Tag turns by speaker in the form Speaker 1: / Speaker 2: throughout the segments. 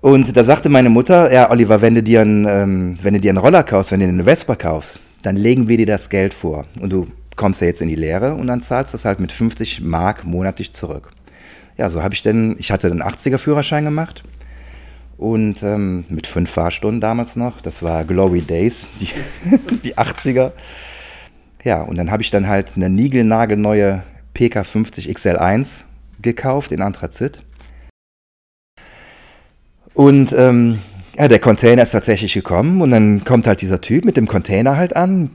Speaker 1: Und da sagte meine Mutter, ja, Oliver, wenn du dir einen, ähm, wenn du dir einen Roller kaufst, wenn du dir eine Vespa kaufst, dann legen wir dir das Geld vor. Und du kommst ja jetzt in die Lehre und dann zahlst du das halt mit 50 Mark monatlich zurück. Ja, so habe ich dann, ich hatte den 80er-Führerschein gemacht und ähm, mit fünf Fahrstunden damals noch. Das war Glory Days, die, die 80er. Ja, und dann habe ich dann halt eine niegelnagelneue PK50 XL1 gekauft in Anthrazit. Und ähm, ja, der Container ist tatsächlich gekommen und dann kommt halt dieser Typ mit dem Container halt an.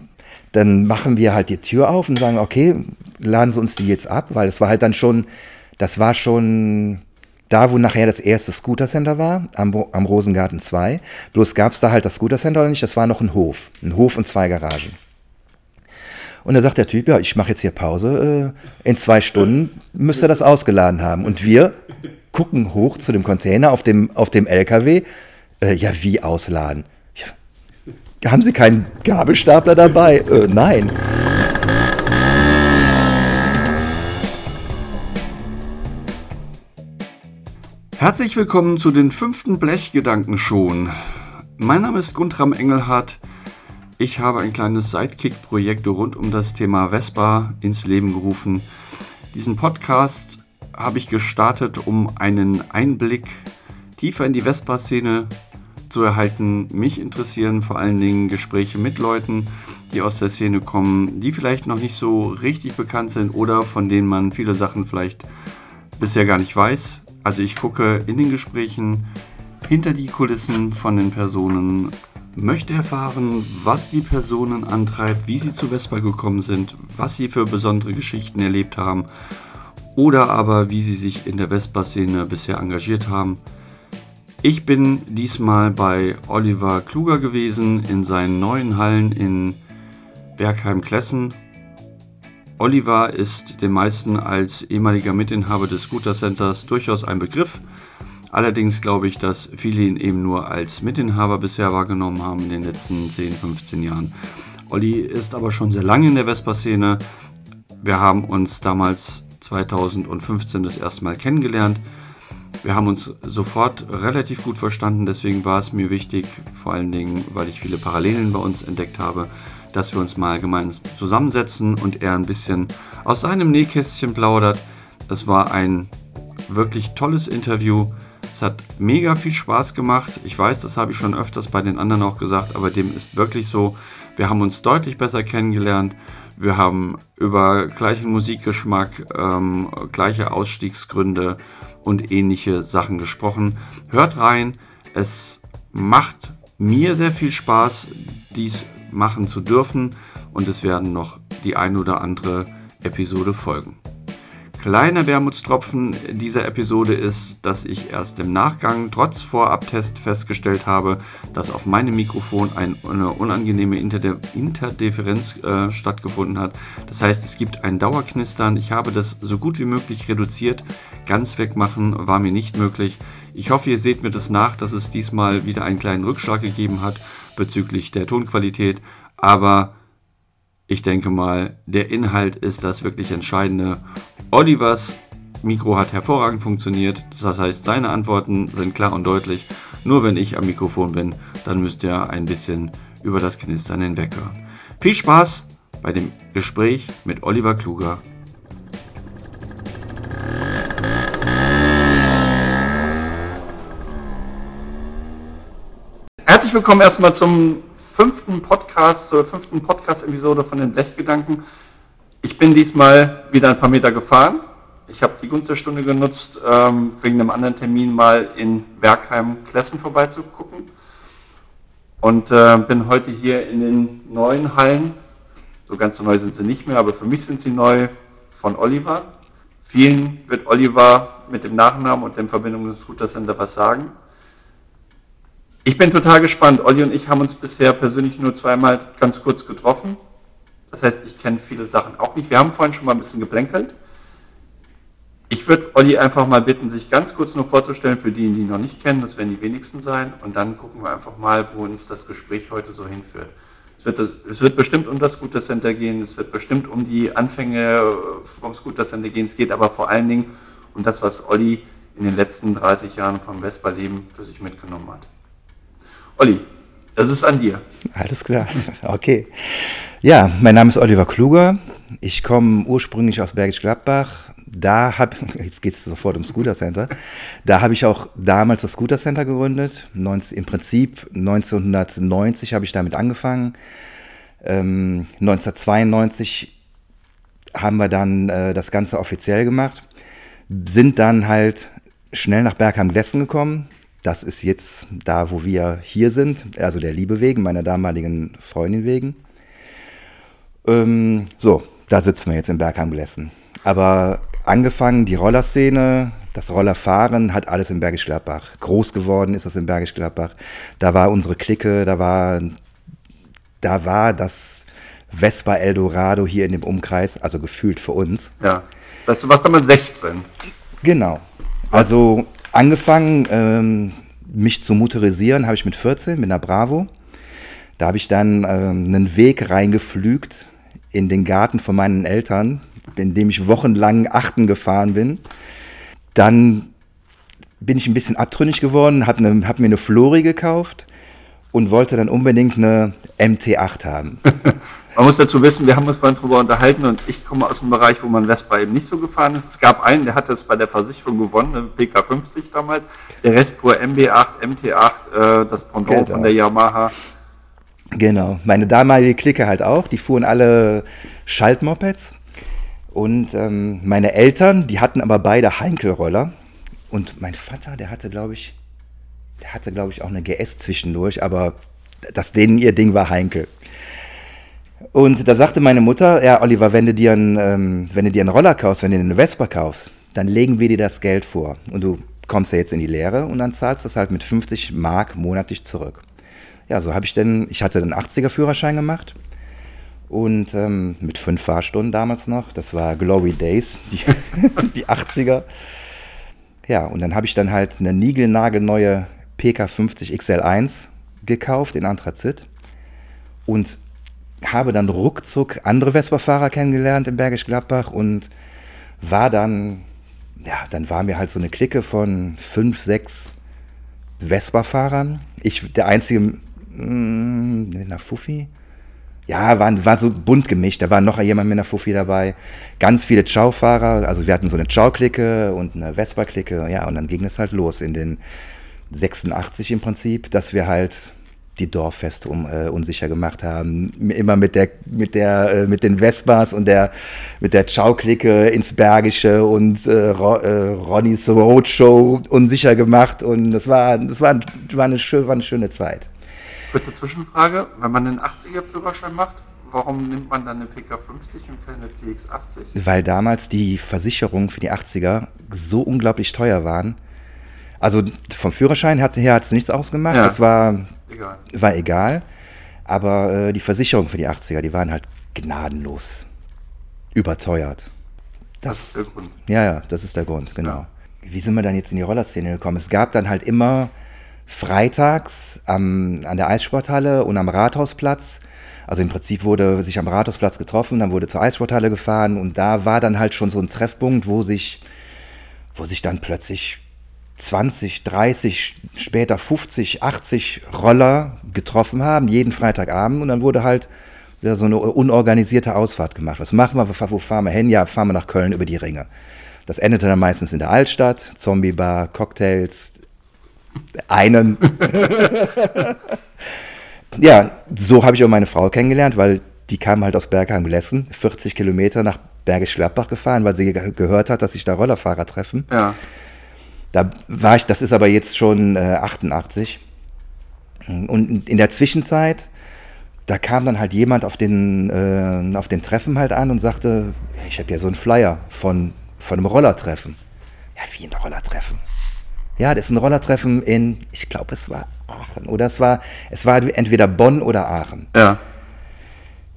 Speaker 1: Dann machen wir halt die Tür auf und sagen, okay, laden Sie uns die jetzt ab, weil es war halt dann schon, das war schon da, wo nachher das erste Scooter Center war, am, am Rosengarten 2. Bloß gab es da halt das Scooter Center nicht, das war noch ein Hof. Ein Hof und zwei Garagen. Und da sagt der Typ, ja, ich mache jetzt hier Pause, äh, in zwei Stunden müsste er das ausgeladen haben. Und wir gucken hoch zu dem Container auf dem, auf dem LKW. Äh, ja, wie ausladen? Ja, haben Sie keinen Gabelstapler dabei? Äh, nein.
Speaker 2: Herzlich willkommen zu den fünften Blechgedanken schon. Mein Name ist Guntram Engelhardt. Ich habe ein kleines Sidekick-Projekt rund um das Thema Vespa ins Leben gerufen. Diesen Podcast habe ich gestartet, um einen Einblick tiefer in die Vespa-Szene zu erhalten. Mich interessieren vor allen Dingen Gespräche mit Leuten, die aus der Szene kommen, die vielleicht noch nicht so richtig bekannt sind oder von denen man viele Sachen vielleicht bisher gar nicht weiß. Also ich gucke in den Gesprächen hinter die Kulissen von den Personen, möchte erfahren, was die Personen antreibt, wie sie zu Vespa gekommen sind, was sie für besondere Geschichten erlebt haben oder aber wie sie sich in der Vespa-Szene bisher engagiert haben. Ich bin diesmal bei Oliver Kluger gewesen in seinen neuen Hallen in Bergheim-Klessen. Oliver ist den meisten als ehemaliger Mitinhaber des Scooter Centers durchaus ein Begriff. Allerdings glaube ich, dass viele ihn eben nur als Mitinhaber bisher wahrgenommen haben in den letzten 10, 15 Jahren. Olli ist aber schon sehr lange in der Vespa-Szene. Wir haben uns damals 2015 das erste Mal kennengelernt. Wir haben uns sofort relativ gut verstanden, deswegen war es mir wichtig, vor allen Dingen, weil ich viele Parallelen bei uns entdeckt habe, dass wir uns mal gemeinsam zusammensetzen und er ein bisschen aus seinem Nähkästchen plaudert. Es war ein wirklich tolles Interview. Hat mega viel Spaß gemacht. Ich weiß, das habe ich schon öfters bei den anderen auch gesagt, aber dem ist wirklich so. Wir haben uns deutlich besser kennengelernt. Wir haben über gleichen Musikgeschmack, ähm, gleiche Ausstiegsgründe und ähnliche Sachen gesprochen. Hört rein, es macht mir sehr viel Spaß, dies machen zu dürfen und es werden noch die ein oder andere Episode folgen. Kleiner Wermutstropfen dieser Episode ist, dass ich erst im Nachgang trotz Vorabtest festgestellt habe, dass auf meinem Mikrofon eine unangenehme Interde Interdifferenz äh, stattgefunden hat. Das heißt, es gibt ein Dauerknistern. Ich habe das so gut wie möglich reduziert. Ganz wegmachen war mir nicht möglich. Ich hoffe, ihr seht mir das nach, dass es diesmal wieder einen kleinen Rückschlag gegeben hat bezüglich der Tonqualität. Aber ich denke mal, der Inhalt ist das wirklich Entscheidende Olivers Mikro hat hervorragend funktioniert. Das heißt, seine Antworten sind klar und deutlich. Nur wenn ich am Mikrofon bin, dann müsst ihr ein bisschen über das Knistern hinweghören. Viel Spaß bei dem Gespräch mit Oliver Kluger. Herzlich willkommen erstmal zum fünften Podcast, zur fünften Podcast-Episode von den Blechgedanken. Ich bin diesmal wieder ein paar Meter gefahren. Ich habe die Gunsterstunde genutzt, ähm, wegen einem anderen Termin mal in Bergheim-Klessen vorbeizugucken. Und äh, bin heute hier in den neuen Hallen. So ganz so neu sind sie nicht mehr, aber für mich sind sie neu von Oliver. Vielen wird Oliver mit dem Nachnamen und der Verbindung des Scooter was sagen. Ich bin total gespannt. Olli und ich haben uns bisher persönlich nur zweimal ganz kurz getroffen. Das heißt, ich kenne viele Sachen auch nicht. Wir haben vorhin schon mal ein bisschen geplänkelt. Ich würde Olli einfach mal bitten, sich ganz kurz nur vorzustellen, für die, die ihn noch nicht kennen, das werden die wenigsten sein. Und dann gucken wir einfach mal, wo uns das Gespräch heute so hinführt. Es wird, es wird bestimmt um das Scooter Center gehen, es wird bestimmt um die Anfänge vom Scooter Center gehen. Es geht aber vor allen Dingen um das, was Olli in den letzten 30 Jahren vom Vespa-Leben für sich mitgenommen hat. Olli, das ist an dir.
Speaker 1: Alles klar, okay. Ja, mein Name ist Oliver Kluger. Ich komme ursprünglich aus Bergisch Gladbach. Da habe, jetzt geht es sofort um Scooter Center. Da habe ich auch damals das Scooter Center gegründet. 19, Im Prinzip 1990 habe ich damit angefangen. Ähm, 1992 haben wir dann äh, das Ganze offiziell gemacht. Sind dann halt schnell nach Bergheim-Glessen gekommen. Das ist jetzt da, wo wir hier sind, also der Liebe wegen, meiner damaligen Freundin wegen. Ähm, so, da sitzen wir jetzt in Bergheim-Glessen. Aber angefangen, die Rollerszene, das Rollerfahren hat alles in Bergisch Gladbach. Groß geworden ist das in Bergisch Gladbach. Da war unsere Clique, da war, da war das Vespa Eldorado hier in dem Umkreis, also gefühlt für uns.
Speaker 2: Ja. Weißt du, was damals 16?
Speaker 1: Genau. Also angefangen, ähm, mich zu motorisieren, habe ich mit 14, mit einer Bravo. Da habe ich dann ähm, einen Weg reingeflügt in den Garten von meinen Eltern, in dem ich wochenlang achten gefahren bin. Dann bin ich ein bisschen abtrünnig geworden, habe ne, hab mir eine Flori gekauft und wollte dann unbedingt eine MT8 haben.
Speaker 2: Man muss dazu wissen, wir haben uns vorhin darüber unterhalten und ich komme aus einem Bereich, wo man Vespa eben nicht so gefahren ist. Es gab einen, der hat das bei der Versicherung gewonnen, eine PK50 damals. Der Rest fuhr MB8, MT8, äh, das Pendant genau. von der Yamaha.
Speaker 1: Genau, meine damalige Clique halt auch. Die fuhren alle Schaltmopeds. Und ähm, meine Eltern, die hatten aber beide Heinkel-Roller. Und mein Vater, der hatte, glaube ich, der hatte, glaube ich, auch eine GS zwischendurch, aber das denen ihr Ding war Heinkel. Und da sagte meine Mutter, ja, Oliver, wenn du dir einen, ähm, wenn du dir einen Roller kaufst, wenn du dir eine Vespa kaufst, dann legen wir dir das Geld vor. Und du kommst ja jetzt in die Lehre und dann zahlst du das halt mit 50 Mark monatlich zurück. Ja, so habe ich denn, ich hatte den 80er-Führerschein gemacht und ähm, mit fünf Fahrstunden damals noch. Das war Glory Days, die, die 80er. Ja, und dann habe ich dann halt eine niegelnagelneue PK50 XL1 gekauft in Anthrazit und habe dann ruckzuck andere Vespa-Fahrer kennengelernt in Bergisch Gladbach und war dann, ja, dann war mir halt so eine Clique von fünf, sechs Vespa-Fahrern. Ich, der einzige mit einer Fuffi. Ja, war, war so bunt gemischt. Da war noch jemand mit einer Fuffi dabei. Ganz viele Chow-Fahrer. Also wir hatten so eine Chow-Clique und eine Vespa-Clique. Ja, und dann ging es halt los in den 86 im Prinzip, dass wir halt die Dorffeste um, äh, unsicher gemacht haben. Immer mit der, mit der, äh, mit den Vespas und der, mit der Ciao-Clique ins Bergische und äh, Ro, äh, Ronnys Roadshow unsicher gemacht. Und das war, das war, war, eine, war eine schöne Zeit.
Speaker 2: Kurze Zwischenfrage, wenn man einen 80er-Führerschein macht, warum nimmt man dann eine PK50 und keine PX80?
Speaker 1: Weil damals die Versicherungen für die 80er so unglaublich teuer waren. Also vom Führerschein her hat es nichts ausgemacht. Ja. Es war egal. War egal. Aber äh, die Versicherung für die 80er, die waren halt gnadenlos überteuert. Das, das, ist der Grund. Ja, ja, das ist der Grund, genau. Ja. Wie sind wir dann jetzt in die Rollerszene gekommen? Es gab dann halt immer freitags am, an der Eissporthalle und am Rathausplatz. Also im Prinzip wurde sich am Rathausplatz getroffen, dann wurde zur Eissporthalle gefahren und da war dann halt schon so ein Treffpunkt, wo sich, wo sich dann plötzlich 20, 30, später 50, 80 Roller getroffen haben, jeden Freitagabend. Und dann wurde halt wieder so eine unorganisierte Ausfahrt gemacht. Was machen wir? Wo fahren wir hin? Ja, fahren wir nach Köln über die Ringe. Das endete dann meistens in der Altstadt, Zombie-Bar, Cocktails, einen. ja, so habe ich auch meine Frau kennengelernt, weil die kam halt aus Bergheim-Glessen, 40 Kilometer nach Bergisch Gladbach gefahren, weil sie gehört hat, dass sich da Rollerfahrer treffen. Ja. Da war ich, das ist aber jetzt schon äh, 88. Und in der Zwischenzeit, da kam dann halt jemand auf den, äh, auf den Treffen halt an und sagte, ja, ich habe ja so einen Flyer von, von einem Rollertreffen. Ja, wie ein Rollertreffen? Ja, das ist ein Rollertreffen in, ich glaube, es war Aachen. Oder es war, es war entweder Bonn oder Aachen. Ja.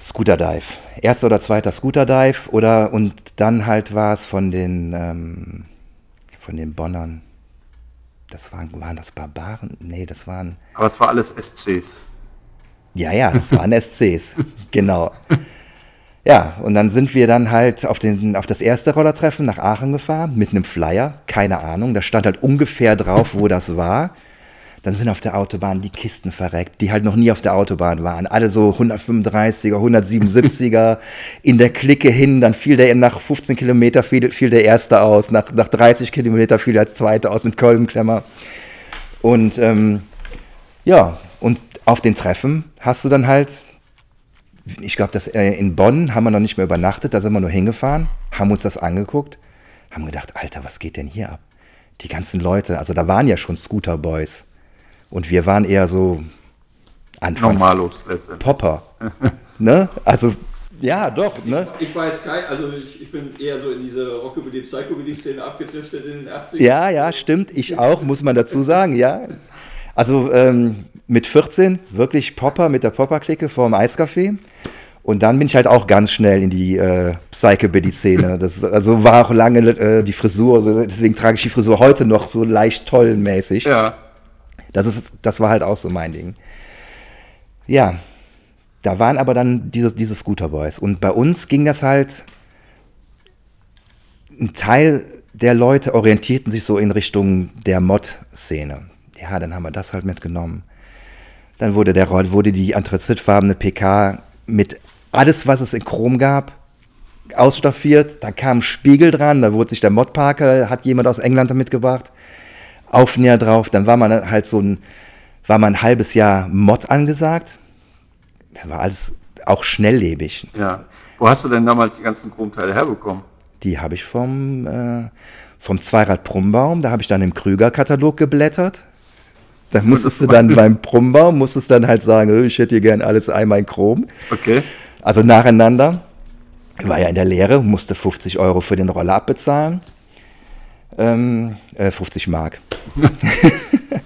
Speaker 1: Scooter Dive. Erster oder zweiter Scooter Dive oder und dann halt war es von den ähm, von den Bonnern. Das waren, waren das Barbaren? Nee, das waren.
Speaker 2: Aber es war alles SCs.
Speaker 1: Ja, ja, das waren SCs, genau. Ja, und dann sind wir dann halt auf, den, auf das erste Rollertreffen nach Aachen gefahren mit einem Flyer, keine Ahnung, da stand halt ungefähr drauf, wo das war. Dann sind auf der Autobahn die Kisten verreckt, die halt noch nie auf der Autobahn waren. Alle so 135er, 177er in der Clique hin. Dann fiel der nach 15 Kilometer fiel, fiel der erste aus. Nach, nach 30 Kilometer fiel der zweite aus mit Kolbenklemmer. Und ähm, ja, und auf den Treffen hast du dann halt ich glaube, dass äh, in Bonn haben wir noch nicht mehr übernachtet, da sind wir nur hingefahren, haben uns das angeguckt, haben gedacht, Alter, was geht denn hier ab? Die ganzen Leute, also da waren ja schon Scooter Boys und wir waren eher so
Speaker 2: Anfangs Normalos,
Speaker 1: Popper. ne? Also ja, doch, ne?
Speaker 2: Ich, ich weiß kein, also ich, ich, bin eher so in diese Rockabilly Psychobilly Szene abgedriftet in den 80ern.
Speaker 1: Ja, ja, stimmt, ich auch, muss man dazu sagen, ja. Also ähm, mit 14 wirklich Popper mit der Popper-Clique vor dem Eiscafé. Und dann bin ich halt auch ganz schnell in die äh, Psychobilly-Szene. Das also war auch lange äh, die Frisur, also deswegen trage ich die Frisur heute noch so leicht tollenmäßig.
Speaker 2: Ja.
Speaker 1: Das, ist, das war halt auch so mein Ding. Ja, da waren aber dann diese, diese Scooter Boys. Und bei uns ging das halt, ein Teil der Leute orientierten sich so in Richtung der Mod-Szene. Ja, dann haben wir das halt mitgenommen. Dann wurde, der, wurde die anthrazitfarbene PK mit alles, was es in Chrom gab, ausstaffiert. Dann kam ein Spiegel dran, da wurde sich der Modparker, hat jemand aus England mitgebracht, Aufnäher drauf. Dann war man halt so ein, war man ein halbes Jahr Mod angesagt. Da war alles auch schnelllebig.
Speaker 2: Ja. Wo hast du denn damals die ganzen Chromteile herbekommen?
Speaker 1: Die habe ich vom, äh, vom Zweirad Prumbaum, da habe ich dann im Krüger-Katalog geblättert. Da musstest du dann beim Brummbar, musstest dann halt sagen, ich hätte hier gern alles einmal in Chrom.
Speaker 2: Okay.
Speaker 1: Also nacheinander. War ja in der Lehre, musste 50 Euro für den Roller abbezahlen. Ähm, äh, 50 Mark.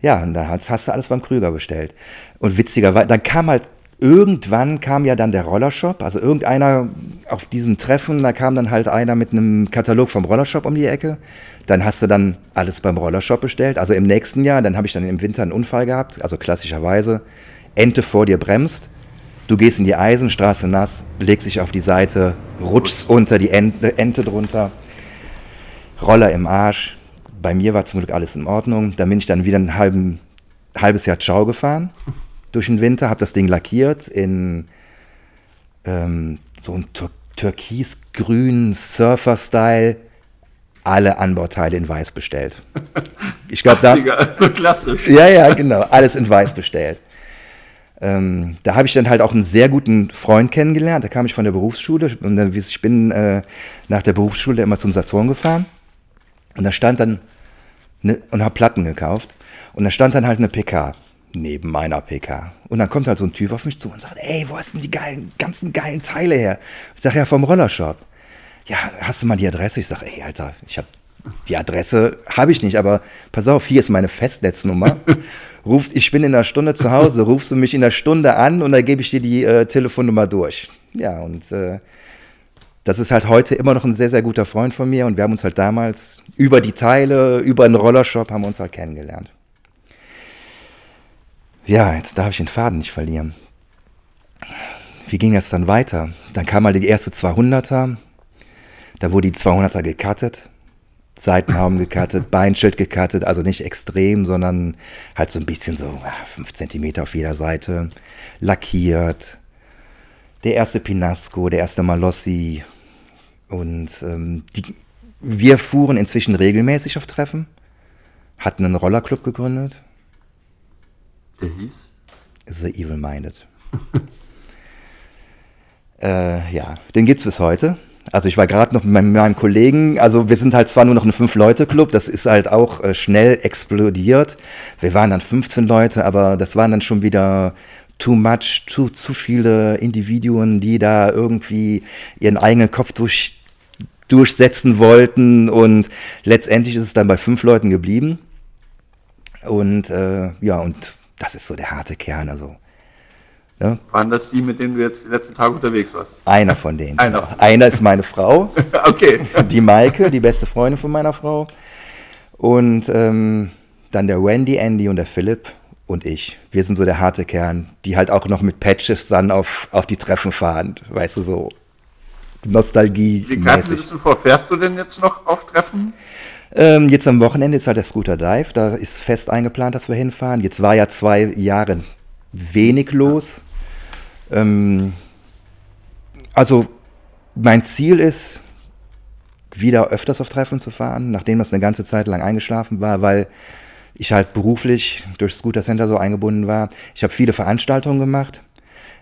Speaker 1: ja, und dann hast, hast, du alles beim Krüger bestellt. Und witzigerweise, dann kam halt irgendwann kam ja dann der Rollershop, also irgendeiner auf diesem Treffen, da kam dann halt einer mit einem Katalog vom Rollershop um die Ecke. Dann hast du dann alles beim Rollershop bestellt. Also im nächsten Jahr, dann habe ich dann im Winter einen Unfall gehabt, also klassischerweise. Ente vor dir bremst, du gehst in die Eisenstraße nass, legst dich auf die Seite, rutschst unter die Ente, Ente drunter, Roller im Arsch. Bei mir war zum Glück alles in Ordnung. Dann bin ich dann wieder ein halben, halbes Jahr Ciao gefahren durch den Winter, habe das Ding lackiert in ähm, so ein Tür türkisgrün Surfer-Style. Alle Anbauteile in weiß bestellt.
Speaker 2: Ich glaube, da. So klassisch.
Speaker 1: Ja, ja, genau. Alles in weiß bestellt. Ähm, da habe ich dann halt auch einen sehr guten Freund kennengelernt. Da kam ich von der Berufsschule und dann, ich bin äh, nach der Berufsschule immer zum Saturn gefahren. Und da stand dann ne, und habe Platten gekauft. Und da stand dann halt eine PK neben meiner PK. Und dann kommt halt so ein Typ auf mich zu und sagt, ey, wo hast denn die geilen, ganzen geilen Teile her? Ich sage, ja, vom Rollershop. Ja, hast du mal die Adresse? Ich sage, ey, Alter, ich habe die Adresse habe ich nicht, aber pass auf, hier ist meine Festnetznummer. Rufst, ich bin in einer Stunde zu Hause, rufst du mich in einer Stunde an und dann gebe ich dir die äh, Telefonnummer durch. Ja, und äh, das ist halt heute immer noch ein sehr, sehr guter Freund von mir und wir haben uns halt damals über die Teile, über einen Rollershop haben wir uns halt kennengelernt. Ja, jetzt darf ich den Faden nicht verlieren. Wie ging das dann weiter? Dann kam mal die erste 200er. Da wurde die 200er gecuttet. Seitenhaum gecuttet, Beinschild gecuttet, also nicht extrem, sondern halt so ein bisschen so 5 cm auf jeder Seite. Lackiert. Der erste Pinasco, der erste Malossi. Und ähm, die, wir fuhren inzwischen regelmäßig auf Treffen, hatten einen Rollerclub gegründet
Speaker 2: der hieß?
Speaker 1: The Evil Minded. äh, ja, den gibt es bis heute. Also ich war gerade noch mit meinem, meinem, Kollegen, also wir sind halt zwar nur noch ein Fünf-Leute-Club, das ist halt auch äh, schnell explodiert. Wir waren dann 15 Leute, aber das waren dann schon wieder too much, zu, zu viele Individuen, die da irgendwie ihren eigenen Kopf durch, durchsetzen wollten und letztendlich ist es dann bei fünf Leuten geblieben. Und äh, ja, und das ist so der harte Kern. Also,
Speaker 2: ne? Waren das die, mit denen du jetzt die letzten Tage unterwegs warst?
Speaker 1: Einer von denen.
Speaker 2: Einer.
Speaker 1: Einer ist meine Frau.
Speaker 2: okay.
Speaker 1: Die Maike, die beste Freundin von meiner Frau. Und ähm, dann der Wendy, Andy und der Philipp. und ich. Wir sind so der harte Kern, die halt auch noch mit Patches dann auf, auf die Treffen fahren. Weißt du, so Nostalgie.
Speaker 2: Wie greifen Sie das denn vor? Fährst du denn jetzt noch auf Treffen?
Speaker 1: Ähm, jetzt am Wochenende ist halt der Scooter Dive. Da ist fest eingeplant, dass wir hinfahren. Jetzt war ja zwei Jahre wenig los. Ähm, also mein Ziel ist, wieder öfters auf Treffen zu fahren, nachdem das eine ganze Zeit lang eingeschlafen war, weil ich halt beruflich durch Scooter Center so eingebunden war. Ich habe viele Veranstaltungen gemacht.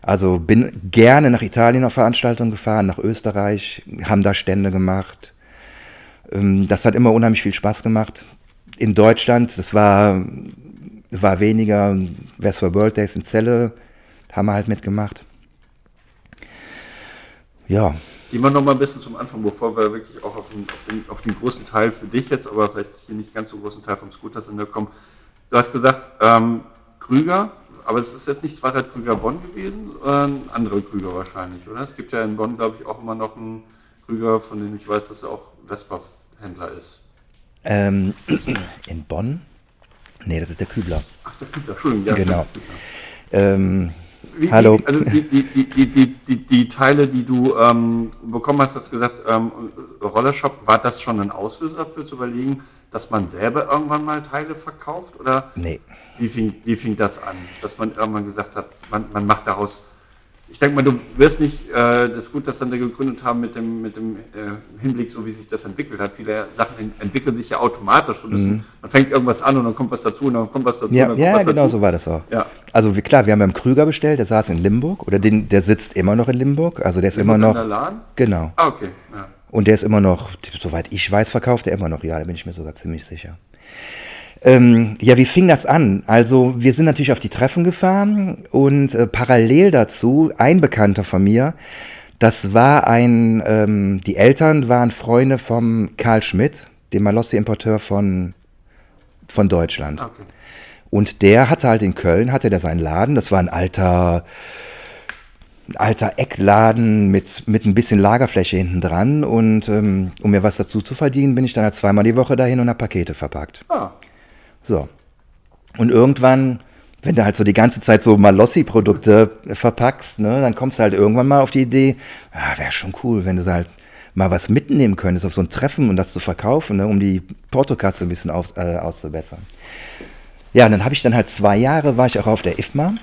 Speaker 1: Also bin gerne nach Italien auf Veranstaltungen gefahren, nach Österreich, haben da Stände gemacht. Ähm, das hat immer unheimlich viel Spaß gemacht. In Deutschland, das war, war weniger, Vespa World Days in Celle, haben wir halt mitgemacht.
Speaker 2: Ja. Wir noch mal ein bisschen zum Anfang, bevor wir wirklich auch auf den, auf den, auf den großen Teil für dich jetzt, aber vielleicht hier nicht ganz so großen Teil vom Scooter-Sender kommen. Du hast gesagt, ähm, Krüger, aber es ist jetzt nicht Zweiter Krüger Bonn gewesen, sondern andere Krüger wahrscheinlich, oder? Es gibt ja in Bonn, glaube ich, auch immer noch einen Krüger, von dem ich weiß, dass er auch Vespa-Händler ist.
Speaker 1: Ähm, in Bonn? Nee, das ist der Kübler.
Speaker 2: Ach, der Kübler, Entschuldigung. Ja,
Speaker 1: genau. Ähm, wie, Hallo.
Speaker 2: also die, die, die, die, die, Teile, die du ähm, bekommen hast, hast gesagt, ähm, Rollershop, war das schon ein Auslöser dafür zu überlegen, dass man selber irgendwann mal Teile verkauft? Oder
Speaker 1: nee.
Speaker 2: wie, fing, wie fing das an? Dass man irgendwann gesagt hat, man, man macht daraus ich denke mal, du wirst nicht äh, das gut, dass dann da gegründet haben mit dem, mit dem äh, Hinblick, so wie sich das entwickelt hat. Viele Sachen entwickeln sich ja automatisch. Mhm. Man fängt irgendwas an und dann kommt was dazu und dann kommt was dazu.
Speaker 1: Ja, ja genau dazu. so war das auch. Ja. Also wie, klar, wir haben beim Krüger bestellt, der saß in Limburg oder den, der sitzt immer noch in Limburg. Also der ist Limburg immer noch. In der Lahn? Genau.
Speaker 2: Ah, okay. Ja.
Speaker 1: Und der ist immer noch, soweit ich weiß, verkauft er immer noch. Ja, da bin ich mir sogar ziemlich sicher. Ähm, ja, wie fing das an? Also wir sind natürlich auf die Treffen gefahren und äh, parallel dazu ein Bekannter von mir, das war ein, ähm, die Eltern waren Freunde vom Karl Schmidt, dem Malossi-Importeur von, von Deutschland. Okay. Und der hatte halt in Köln, hatte der seinen Laden, das war ein alter, alter Eckladen mit, mit ein bisschen Lagerfläche hinten dran. Und ähm, um mir was dazu zu verdienen, bin ich dann halt zweimal die Woche dahin und habe Pakete verpackt. Ah. So. Und irgendwann, wenn du halt so die ganze Zeit so Malossi-Produkte verpackst, ne, dann kommst du halt irgendwann mal auf die Idee, ja, wäre schon cool, wenn du halt mal was mitnehmen könntest auf so ein Treffen und das zu verkaufen, ne, um die Portokasse ein bisschen auf, äh, auszubessern. Ja, und dann habe ich dann halt zwei Jahre, war ich auch auf der IFMA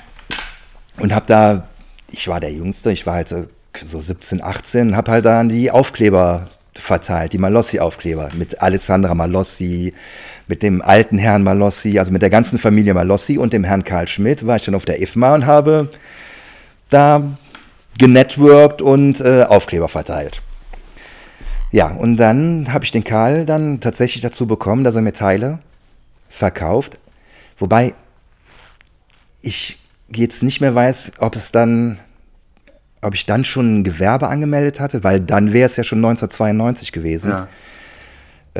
Speaker 1: und habe da, ich war der Jüngste, ich war halt so, so 17, 18, habe halt dann die Aufkleber verteilt, die Malossi-Aufkleber mit Alessandra Malossi, mit dem alten Herrn Malossi, also mit der ganzen Familie Malossi und dem Herrn Karl Schmidt war ich dann auf der IFMA und habe da genetworked und äh, Aufkleber verteilt. Ja, und dann habe ich den Karl dann tatsächlich dazu bekommen, dass er mir Teile verkauft. Wobei ich jetzt nicht mehr weiß, ob es dann ob ich dann schon ein Gewerbe angemeldet hatte, weil dann wäre es ja schon 1992 gewesen. Ja.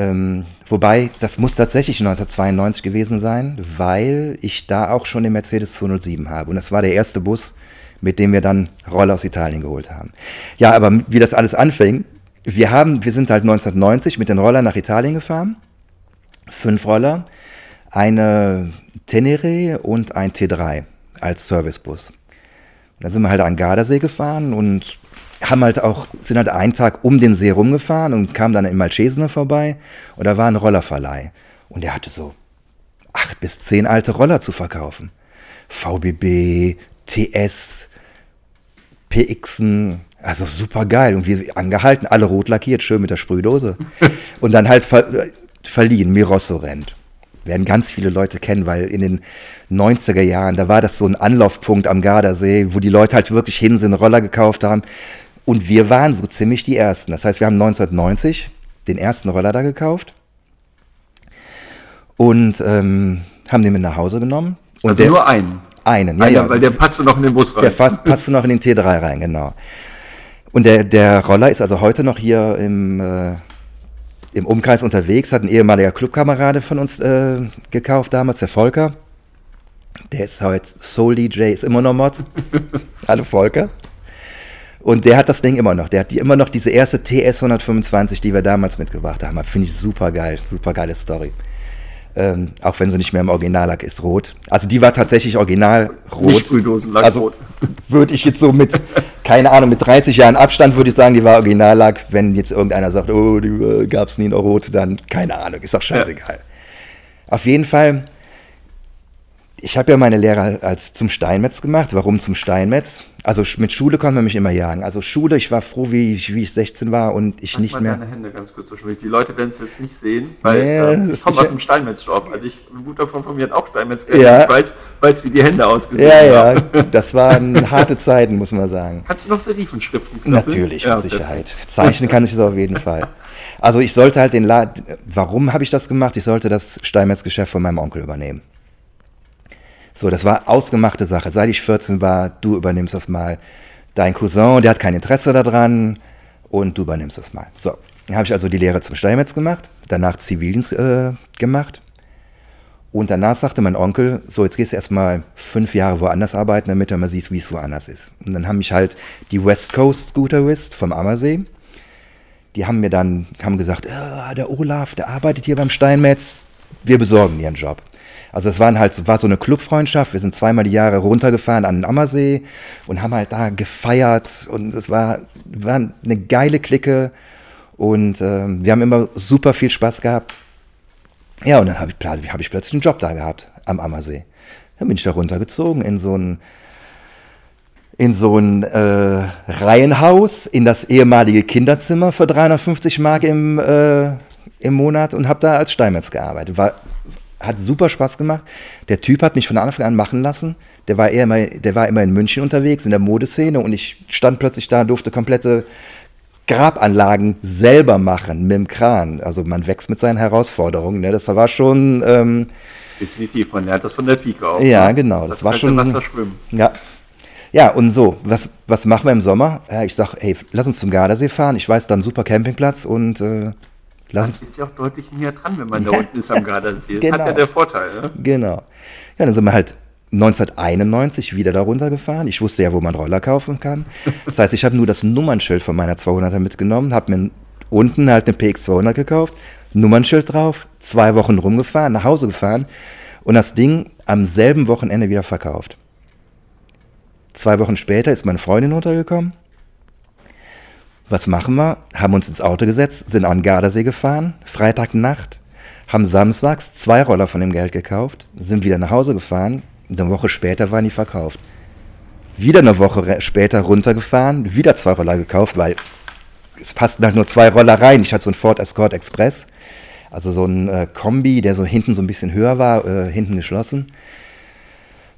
Speaker 1: Ähm, wobei, das muss tatsächlich 1992 gewesen sein, weil ich da auch schon den Mercedes 207 habe. Und das war der erste Bus, mit dem wir dann Roller aus Italien geholt haben. Ja, aber wie das alles anfing, wir haben, wir sind halt 1990 mit den Rollern nach Italien gefahren. Fünf Roller, eine Tenere und ein T3 als Servicebus. Dann sind wir halt an Gardasee gefahren und haben halt auch, sind halt einen Tag um den See rumgefahren und kamen dann in Malchesene vorbei und da war ein Rollerverleih. Und der hatte so acht bis zehn alte Roller zu verkaufen. VBB, TS, PXen, also super geil. Und wir angehalten, alle rot lackiert, schön mit der Sprühdose. Und dann halt ver verliehen, Mirosso rennt werden ganz viele Leute kennen, weil in den 90er Jahren, da war das so ein Anlaufpunkt am Gardasee, wo die Leute halt wirklich hin sind, Roller gekauft haben. Und wir waren so ziemlich die Ersten. Das heißt, wir haben 1990 den ersten Roller da gekauft und ähm, haben den mit nach Hause genommen. Und
Speaker 2: also der, nur einen?
Speaker 1: Einen,
Speaker 2: ja, ja. Weil der passte noch in den Bus
Speaker 1: rein. Der passte noch in den T3 rein, genau. Und der, der Roller ist also heute noch hier im... Äh, im Umkreis unterwegs, hat ein ehemaliger Clubkamerade von uns äh, gekauft damals, der Volker. Der ist heute Soul DJ, ist immer noch Mod. Hallo Volker. Und der hat das Ding immer noch. Der hat die immer noch diese erste TS 125, die wir damals mitgebracht haben. Finde ich super geil, super geile Story. Ähm, auch wenn sie nicht mehr im Originallack ist, rot. Also die war tatsächlich original rot.
Speaker 2: Sprühdosenlack
Speaker 1: also
Speaker 2: rot.
Speaker 1: würde ich jetzt so mit, keine Ahnung, mit 30 Jahren Abstand würde ich sagen, die war Originallack. Wenn jetzt irgendeiner sagt, oh, die äh, gab es nie in rot, dann keine Ahnung, ist doch scheißegal. Auf jeden Fall ich habe ja meine Lehre als zum Steinmetz gemacht. Warum zum Steinmetz? Also mit Schule konnte man mich immer jagen. Also Schule, ich war froh, wie ich, wie ich 16 war und ich nicht mehr.
Speaker 2: deine Hände ganz kurz so Die Leute werden es jetzt nicht sehen, weil
Speaker 1: Nee,
Speaker 2: äh, ich komme aus dem Steinmetzjob. Also ich, ein guter Freund von mir hat auch Steinmetz
Speaker 1: Ja.
Speaker 2: Ich weiß, weiß, wie die Hände ausgesehen
Speaker 1: Ja, ja,
Speaker 2: haben.
Speaker 1: das waren harte Zeiten, muss man sagen.
Speaker 2: Kannst du noch Serifenschriften knüppeln?
Speaker 1: Natürlich,
Speaker 2: ja,
Speaker 1: mit Sicherheit. Zeichnen kann ich es auf jeden Fall. Also ich sollte halt den Laden, warum habe ich das gemacht? Ich sollte das Steinmetz-Geschäft von meinem Onkel übernehmen. So, das war ausgemachte Sache. Seit ich 14 war, du übernimmst das mal. Dein Cousin, der hat kein Interesse daran und du übernimmst das mal. So, dann habe ich also die Lehre zum Steinmetz gemacht, danach Zivildienst äh, gemacht. Und danach sagte mein Onkel, so jetzt gehst du erstmal fünf Jahre woanders arbeiten, damit du mal siehst, wie es woanders ist. Und dann haben mich halt die West Coast Scooterist vom Ammersee, die haben mir dann haben gesagt, ah, der Olaf, der arbeitet hier beim Steinmetz, wir besorgen dir einen Job. Also es waren halt, war so eine Clubfreundschaft. Wir sind zweimal die Jahre runtergefahren an den Ammersee und haben halt da gefeiert und es war, war eine geile Clique und ähm, wir haben immer super viel Spaß gehabt. Ja, und dann habe ich, hab ich plötzlich einen Job da gehabt am Ammersee. Dann bin ich da runtergezogen in so ein in so ein äh, Reihenhaus in das ehemalige Kinderzimmer für 350 Mark im, äh, im Monat und habe da als Steinmetz gearbeitet. War, hat super Spaß gemacht. Der Typ hat mich von Anfang an machen lassen. Der war, eher immer, der war immer in München unterwegs, in der Modeszene und ich stand plötzlich da, durfte komplette Grabanlagen selber machen mit dem Kran. Also man wächst mit seinen Herausforderungen. Ne? Das war schon... Ähm,
Speaker 2: Definitiv, man lernt das von der Pike auf.
Speaker 1: Ja,
Speaker 2: ne?
Speaker 1: genau, das war
Speaker 2: kalte
Speaker 1: schon-
Speaker 2: Wasser schwimmen.
Speaker 1: Ja. Ja, und so, was, was machen wir im Sommer? Ja, ich sag, ey, lass uns zum Gardasee fahren. Ich weiß, da ein super Campingplatz und äh, lass
Speaker 2: ist ja auch deutlich näher dran, wenn man da unten ist am Gardasee. Das hat
Speaker 1: genau.
Speaker 2: ja der Vorteil. Ne?
Speaker 1: Genau. Ja, dann sind wir halt 1991 wieder da runtergefahren. Ich wusste ja, wo man Roller kaufen kann. Das heißt, ich habe nur das Nummernschild von meiner 200er mitgenommen, habe mir unten halt eine PX200 gekauft, Nummernschild drauf, zwei Wochen rumgefahren, nach Hause gefahren und das Ding am selben Wochenende wieder verkauft. Zwei Wochen später ist meine Freundin runtergekommen. Was machen wir? Haben uns ins Auto gesetzt, sind an den Gardasee gefahren, Freitagnacht, haben samstags zwei Roller von dem Geld gekauft, sind wieder nach Hause gefahren, eine Woche später waren die verkauft. Wieder eine Woche später runtergefahren, wieder zwei Roller gekauft, weil es passten halt nur zwei Roller rein. Ich hatte so einen Ford Escort Express, also so ein äh, Kombi, der so hinten so ein bisschen höher war, äh, hinten geschlossen.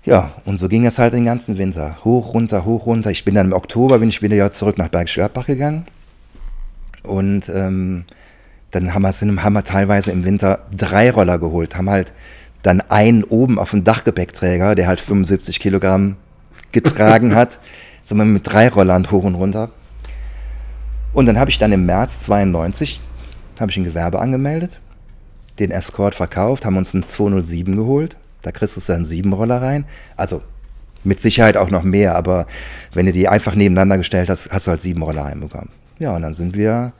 Speaker 1: Ja, und so ging es halt den ganzen Winter. Hoch, runter, hoch, runter. Ich bin dann im Oktober, bin ich wieder ja zurück nach Bergisch Gladbach gegangen. Und ähm, dann haben wir, sind, haben wir teilweise im Winter drei Roller geholt. Haben halt dann einen oben auf dem Dachgepäckträger, der halt 75 Kilogramm getragen hat. Sind wir mit drei Rollern hoch und runter. Und dann habe ich dann im März 92 habe ich ein Gewerbe angemeldet, den Escort verkauft, haben uns einen 207 geholt. Da kriegst du dann sieben Roller rein. Also mit Sicherheit auch noch mehr, aber wenn du die einfach nebeneinander gestellt hast, hast du halt sieben Roller reinbekommen. Ja, und dann sind wir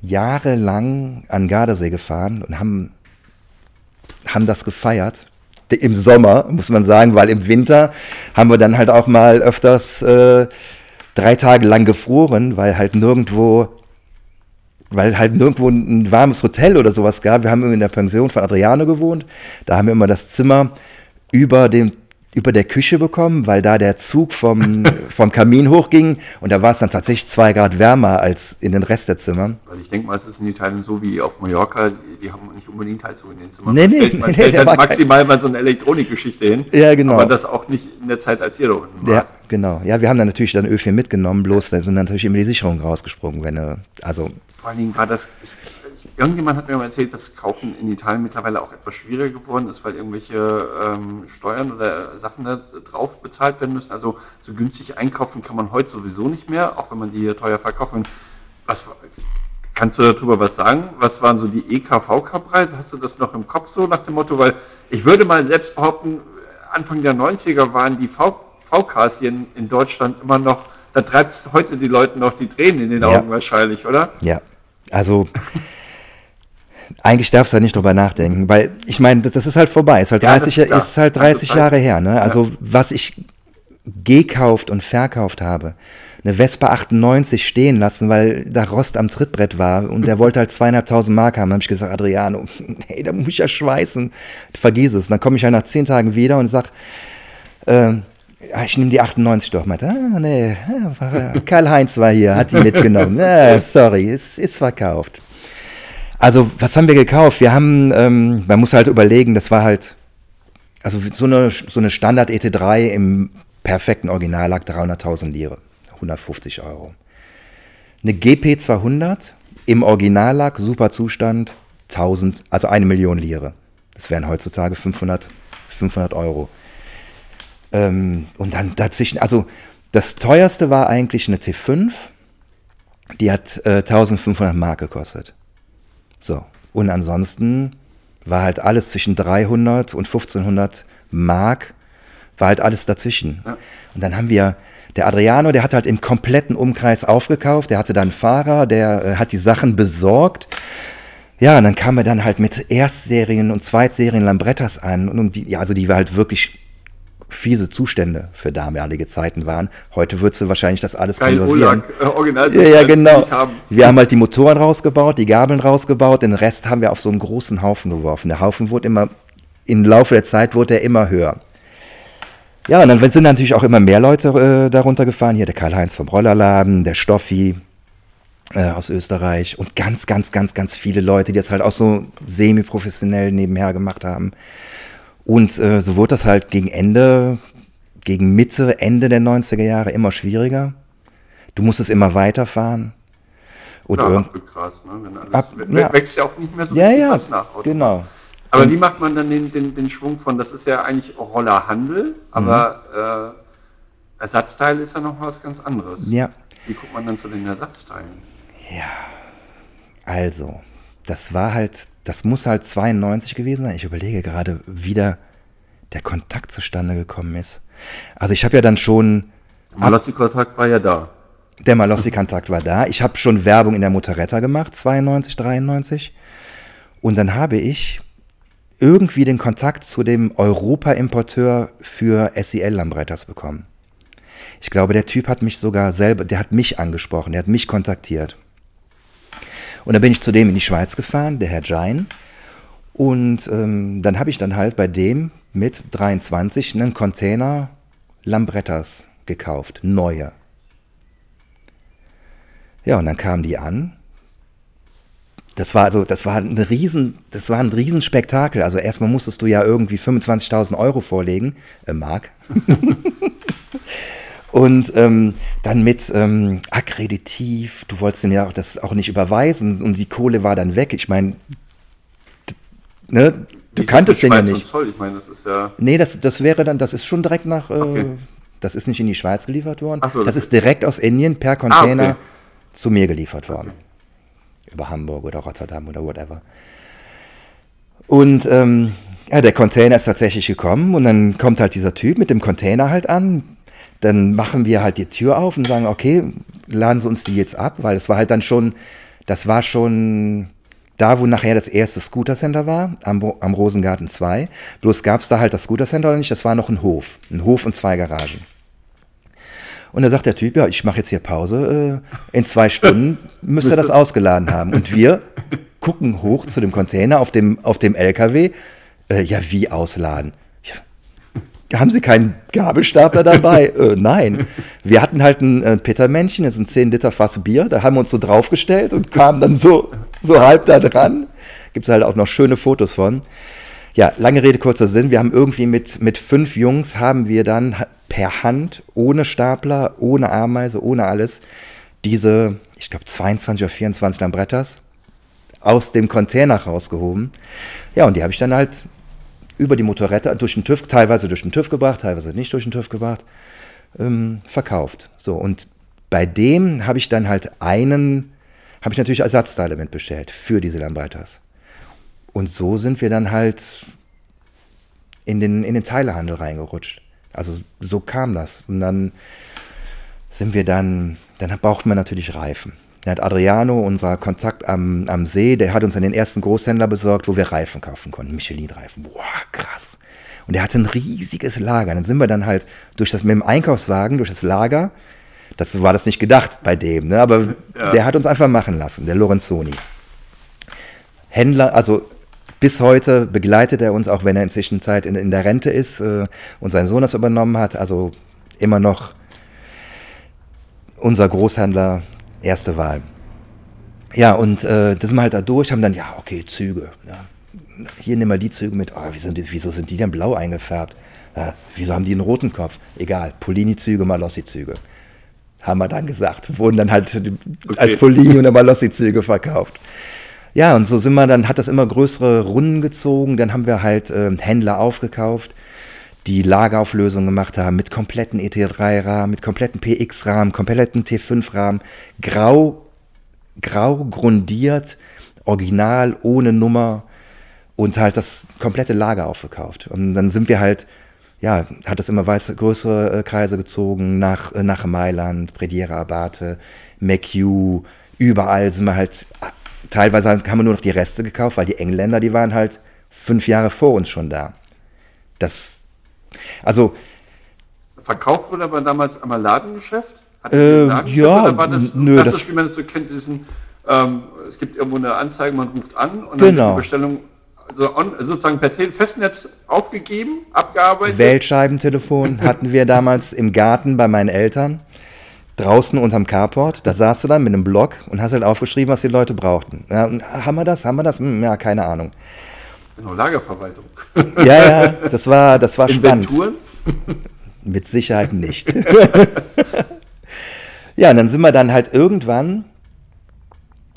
Speaker 1: jahrelang an Gardasee gefahren und haben, haben das gefeiert. Im Sommer, muss man sagen, weil im Winter haben wir dann halt auch mal öfters äh, drei Tage lang gefroren, weil halt nirgendwo weil halt nirgendwo ein warmes Hotel oder sowas gab. Wir haben in der Pension von Adriano gewohnt. Da haben wir immer das Zimmer über dem über der Küche bekommen, weil da der Zug vom, vom Kamin hochging und da war es dann tatsächlich zwei Grad wärmer als in den Rest der Zimmer.
Speaker 2: Weil ich denke mal, es ist in Italien so wie auf Mallorca, die, haben nicht unbedingt Heizung in den Zimmern.
Speaker 1: Nee, nee,
Speaker 2: stellt, man
Speaker 1: nee,
Speaker 2: stellt
Speaker 1: da
Speaker 2: halt
Speaker 1: war kein-
Speaker 2: maximal mal so eine Elektronikgeschichte hin.
Speaker 1: Ja, genau.
Speaker 2: Aber das auch nicht in der Zeit, als ihr da unten
Speaker 1: Ja,
Speaker 2: wart.
Speaker 1: genau. Ja, wir haben dann natürlich dann Ö4 mitgenommen, bloß da sind natürlich immer die Sicherungen rausgesprungen, wenn du, also
Speaker 2: Vor allen Dingen war das, ich, irgendjemand hat mir mal erzählt, dass Kaufen in Italien mittlerweile auch etwas schwieriger geworden ist, weil irgendwelche ähm, Steuern oder Sachen da drauf bezahlt werden müssen. Also so günstig einkaufen kann man heute sowieso nicht mehr, auch wenn man die hier teuer verkaufen. Was, kannst du darüber was sagen? Was waren so die EKVK-Preise? Hast du das noch im Kopf so nach dem Motto? Weil ich würde mal selbst behaupten, Anfang der 90er waren die v VKs hier in, in Deutschland immer noch, da treibt heute die Leute noch die Tränen in den
Speaker 1: Ja.
Speaker 2: Augen wahrscheinlich, oder?
Speaker 1: Ja, also Eigentlich darfst du da nicht drüber nachdenken, weil ich meine, das ist halt vorbei. Ist halt
Speaker 2: Ja,
Speaker 1: 30,
Speaker 2: das ist
Speaker 1: ist halt
Speaker 2: Also
Speaker 1: 30
Speaker 2: Zeit-
Speaker 1: Jahre her. Ne? Also was ich gekauft und verkauft habe, eine Vespa 98 stehen lassen, weil da Rost am Trittbrett war und der wollte halt zweieinhalbtausend Mark haben. Habe ich gesagt, Adriano, hey, da muss ich ja schweißen. Vergiss es. Dann komme ich halt nach zehn Tagen wieder und sag, ähm, ja, ich nehme die 98 doch. Meinte, ah, nee, war- Karl-Heinz war hier, hat die mitgenommen. Ja, sorry, es ist verkauft. Also, was haben wir gekauft? Wir haben, ähm, man muss halt überlegen, das war halt, also so eine, so eine Standard ET3 im perfekten Original lag 300.000 Lire, 150 Euro. Eine GP 200 im Original lag, super Zustand, 1000, also eine Million Lire. Das wären heutzutage 500, 500 Euro. Ähm, und dann dazwischen, also das teuerste war eigentlich eine T5, die hat äh, 1500 Mark gekostet. So, und ansonsten war halt alles zwischen 300 und 1500 Mark, war halt alles dazwischen.
Speaker 2: Ja.
Speaker 1: Und dann haben wir, der Adriano, der hat halt im kompletten Umkreis aufgekauft, der hatte dann einen Fahrer, der äh, hat die Sachen besorgt. Ja, und dann kamen wir dann halt mit Erstserien und Zweitserien Lambrettas an und, und die, ja, also die war halt wirklich fiese Zustände für damalige Zeiten waren. Heute würdest du wahrscheinlich das alles
Speaker 2: Kein
Speaker 1: konservieren.
Speaker 2: Olag, äh.
Speaker 1: Ja, ja, genau.
Speaker 2: Haben.
Speaker 1: Wir haben halt die Motoren rausgebaut, die Gabeln rausgebaut, den Rest haben wir auf so einen großen Haufen geworfen. Der Haufen wurde immer, im Laufe der Zeit wurde er immer höher. Ja, und dann sind natürlich auch immer mehr Leute äh, darunter gefahren. Hier der Karl-Heinz vom Rollerladen, der Stoffi äh, aus Österreich und ganz, ganz, ganz, ganz viele Leute, die das halt auch so semi-professionell nebenher gemacht haben. Und äh, so wurde das halt gegen Ende, gegen Mitte, Ende der 90er Jahre immer schwieriger. Du musstest immer weiterfahren. Und
Speaker 2: Ja, krass, ne? Wenn alles,
Speaker 1: Ab- ja.
Speaker 2: wächst ja auch nicht mehr so
Speaker 1: ja, ja,
Speaker 2: nach.
Speaker 1: genau.
Speaker 2: Aber wie macht man dann den, den, den Schwung von, das ist ja eigentlich Rollerhandel, aber äh, Ersatzteil ist ja noch was ganz anderes.
Speaker 1: Ja,
Speaker 2: Wie guckt man dann zu den Ersatzteilen?
Speaker 1: also, das war halt, das muss halt 92 gewesen sein. Ich überlege gerade, wie der, der Kontakt zustande gekommen ist. Also ich habe ja dann schon,
Speaker 2: Malazzi-Kontakt war ja da.
Speaker 1: der Malossi-Kontakt war da. Ich habe schon Werbung in der Motoretta gemacht, 92, 93. Und dann habe ich irgendwie den Kontakt zu dem Europa-Importeur für SEL-Lambrettas bekommen. Ich glaube, der Typ hat mich sogar selber, der hat mich angesprochen, der hat mich kontaktiert. Und dann bin ich zu dem in die Schweiz gefahren, der Herr Jain. Und ähm, dann habe ich dann halt bei dem mit 23 einen Container Lambrettas gekauft, neue. Ja, und dann kamen die an. Das war also, das war ein riesen, das war ein Riesenspektakel. Also erstmal musstest du ja irgendwie 25.000 Euro vorlegen, äh, Mark. Und ähm, dann mit ähm, Akkreditiv, du wolltest den ja auch das auch nicht überweisen und die Kohle war dann weg. Ich meine, ne, du
Speaker 2: ist
Speaker 1: kanntest
Speaker 2: das
Speaker 1: den ja nicht.
Speaker 2: Zoll? Ich meine, das ist ja.
Speaker 1: Nee, das, das wäre dann, das ist schon direkt nach, äh,
Speaker 2: Okay.
Speaker 1: das ist nicht in die Schweiz geliefert worden.
Speaker 2: So,
Speaker 1: das
Speaker 2: das-
Speaker 1: ist direkt aus Indien per Container
Speaker 2: okay.
Speaker 1: zu mir geliefert worden. Über Hamburg oder Rotterdam oder whatever. Und ähm, ja, der Container ist tatsächlich gekommen und dann kommt halt dieser Typ mit dem Container halt an. Dann machen wir halt die Tür auf und sagen, okay, laden Sie uns die jetzt ab, weil es war halt dann schon, das war schon da, wo nachher das erste Scooter Center war, am, am Rosengarten 2. Bloß gab es da halt das Scooter Center oder nicht, das war noch ein Hof. Ein Hof und zwei Garagen. Und da sagt der Typ, ja, ich mache jetzt hier Pause, äh, in zwei Stunden müsst ihr das ausgeladen haben. Und wir gucken hoch zu dem Container auf dem, auf dem LKW, äh, ja, wie ausladen? Haben Sie keinen Gabelstapler dabei? äh, nein. Wir hatten halt ein äh, Petermännchen, das ist ein 10 Liter Fass Bier, da haben wir uns so draufgestellt und kamen dann so, so halb da dran. Gibt es halt auch noch schöne Fotos von. Ja, lange Rede, kurzer Sinn. Wir haben irgendwie mit, mit fünf Jungs haben wir dann per Hand, ohne Stapler, ohne Ameise, ohne alles, diese, ich glaube, 22 oder 24 Lambrettas aus dem Container rausgehoben. Ja, und die habe ich dann halt über die Motorette durch den TÜV, teilweise durch den TÜV gebracht, teilweise nicht durch den TÜV gebracht, ähm, verkauft. So, und bei dem habe ich dann halt einen, habe ich natürlich Ersatzteile mitbestellt für diese Lambrettas. Und so sind wir dann halt in den, in den Teilehandel reingerutscht. Also so kam das. Und dann sind wir dann, dann brauchten wir natürlich Reifen. Der hat Adriano, unser Kontakt am, am See, der hat uns an den ersten Großhändler besorgt, wo wir Reifen kaufen konnten, Michelin-Reifen. Boah, krass. Und der hatte ein riesiges Lager. Dann sind wir dann halt durch das mit dem Einkaufswagen, durch das Lager. Das war das nicht gedacht bei dem, ne? aber ja. der hat uns einfach machen lassen, der Lorenzoni. Händler, also bis heute begleitet er uns, auch wenn er inzwischen Zeit in, in der Rente ist äh, und sein Sohn das übernommen hat. Also immer noch unser Großhändler erste Wahl. Ja, und äh, das sind wir halt da durch, haben dann, ja, okay, Züge. Ja. Hier nehmen wir die Züge mit. Oh, wieso, wieso sind die denn blau eingefärbt? Ja, wieso haben die einen roten Kopf? Egal, Polini-Züge, Malossi-Züge. Haben wir dann gesagt. Wurden dann halt okay. als Polini- und Malossi-Züge verkauft. Ja, und so sind wir dann, hat das immer größere Runden gezogen. Dann haben wir halt äh, Händler aufgekauft die Lagerauflösung gemacht haben mit kompletten ET3-Rahmen, mit kompletten PX-Rahmen, kompletten T5-Rahmen, grau, grau grundiert, original, ohne Nummer und halt das komplette Lager aufgekauft. Und dann sind wir halt, ja, hat das immer weiße, größere äh, Kreise gezogen, nach, äh, nach Mailand, Prediera Abate, McHugh, überall sind wir halt, teilweise haben wir nur noch die Reste gekauft, weil die Engländer, die waren halt fünf Jahre vor uns schon da. Das also.
Speaker 2: Verkauft wurde aber damals am Ladengeschäft?
Speaker 1: Äh, ja,
Speaker 2: das, nö, das, das, wie man das so kennt, diesen, ähm, es gibt irgendwo eine Anzeige, man ruft an und
Speaker 1: dann genau.
Speaker 2: die Bestellung also on, sozusagen per Festnetz aufgegeben, abgearbeitet.
Speaker 1: Weltscheibentelefon hatten wir damals im Garten bei meinen Eltern, draußen unterm Carport. Da saßt du dann mit einem Block und hast halt aufgeschrieben, was die Leute brauchten. Ja, haben wir das? Haben wir das? Hm, ja, keine Ahnung.
Speaker 2: Genau, Lagerverwaltung.
Speaker 1: Ja, ja, das war, das war spannend. Mit Sicherheit nicht. ja, und dann sind wir dann halt irgendwann,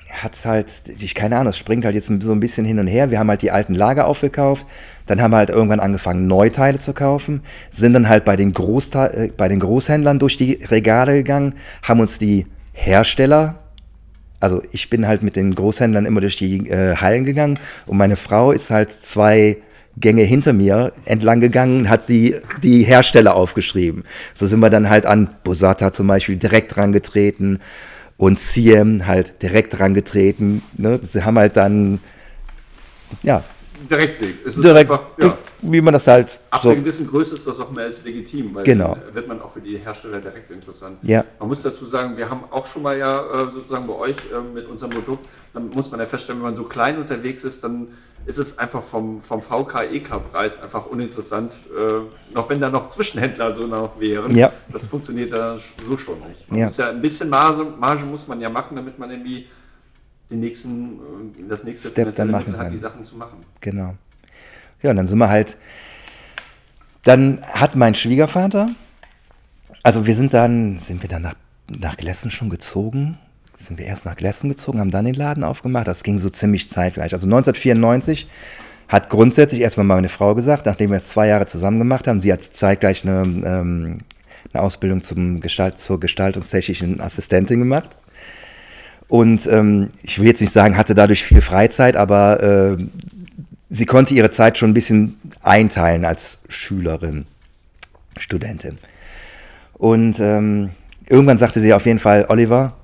Speaker 1: hat es halt, ich keine Ahnung, es springt halt jetzt so ein bisschen hin und her. Wir haben halt die alten Lager aufgekauft, dann haben wir halt irgendwann angefangen, Neuteile zu kaufen, sind dann halt bei den, Großte äh, bei den Großhändlern durch die Regale gegangen, haben uns die Hersteller also ich bin halt mit den Großhändlern immer durch die äh, Hallen gegangen und meine Frau ist halt zwei Gänge hinter mir entlang gegangen, hat die, die Hersteller aufgeschrieben. So sind wir dann halt an Bosata zum Beispiel direkt rangetreten und CM halt direkt rangetreten. Ne? Sie haben halt dann, ja,
Speaker 2: Direktweg.
Speaker 1: Es Direkt, einfach, ja. wie man das halt.
Speaker 2: Ab so einer gewissen Größe ist das auch mehr als legitim,
Speaker 1: weil genau.
Speaker 2: dann wird man auch für die Hersteller direkt interessant.
Speaker 1: Ja.
Speaker 2: Man muss dazu sagen, wir haben auch schon mal ja äh, sozusagen bei euch äh, mit unserem Produkt, dann muss man ja feststellen, wenn man so klein unterwegs ist, dann ist es einfach vom, vom VK-EK-Preis einfach uninteressant, äh, noch wenn da noch Zwischenhändler so noch wären.
Speaker 1: Ja.
Speaker 2: Das funktioniert da so schon nicht. Man
Speaker 1: ja.
Speaker 2: muss ja ein bisschen Marge, Marge muss man ja machen, damit man irgendwie den nächsten, äh, das nächste
Speaker 1: Step dann machen
Speaker 2: hat, die Sachen zu machen.
Speaker 1: Genau. Ja, und dann sind wir halt, dann hat mein Schwiegervater, also wir sind dann, sind wir dann nach, nach Glessen schon gezogen, sind wir erst nach Glessen gezogen, haben dann den Laden aufgemacht, das ging so ziemlich zeitgleich. Also 1994 hat grundsätzlich erstmal meine Frau gesagt, nachdem wir es zwei Jahre zusammen gemacht haben, sie hat zeitgleich eine, ähm, eine Ausbildung zum Gestalt, zur gestaltungstechnischen Assistentin gemacht. Und ähm, ich will jetzt nicht sagen, hatte dadurch viel Freizeit, aber äh, sie konnte ihre Zeit schon ein bisschen einteilen als Schülerin, Studentin. Und ähm, irgendwann sagte sie auf jeden Fall, Oliver,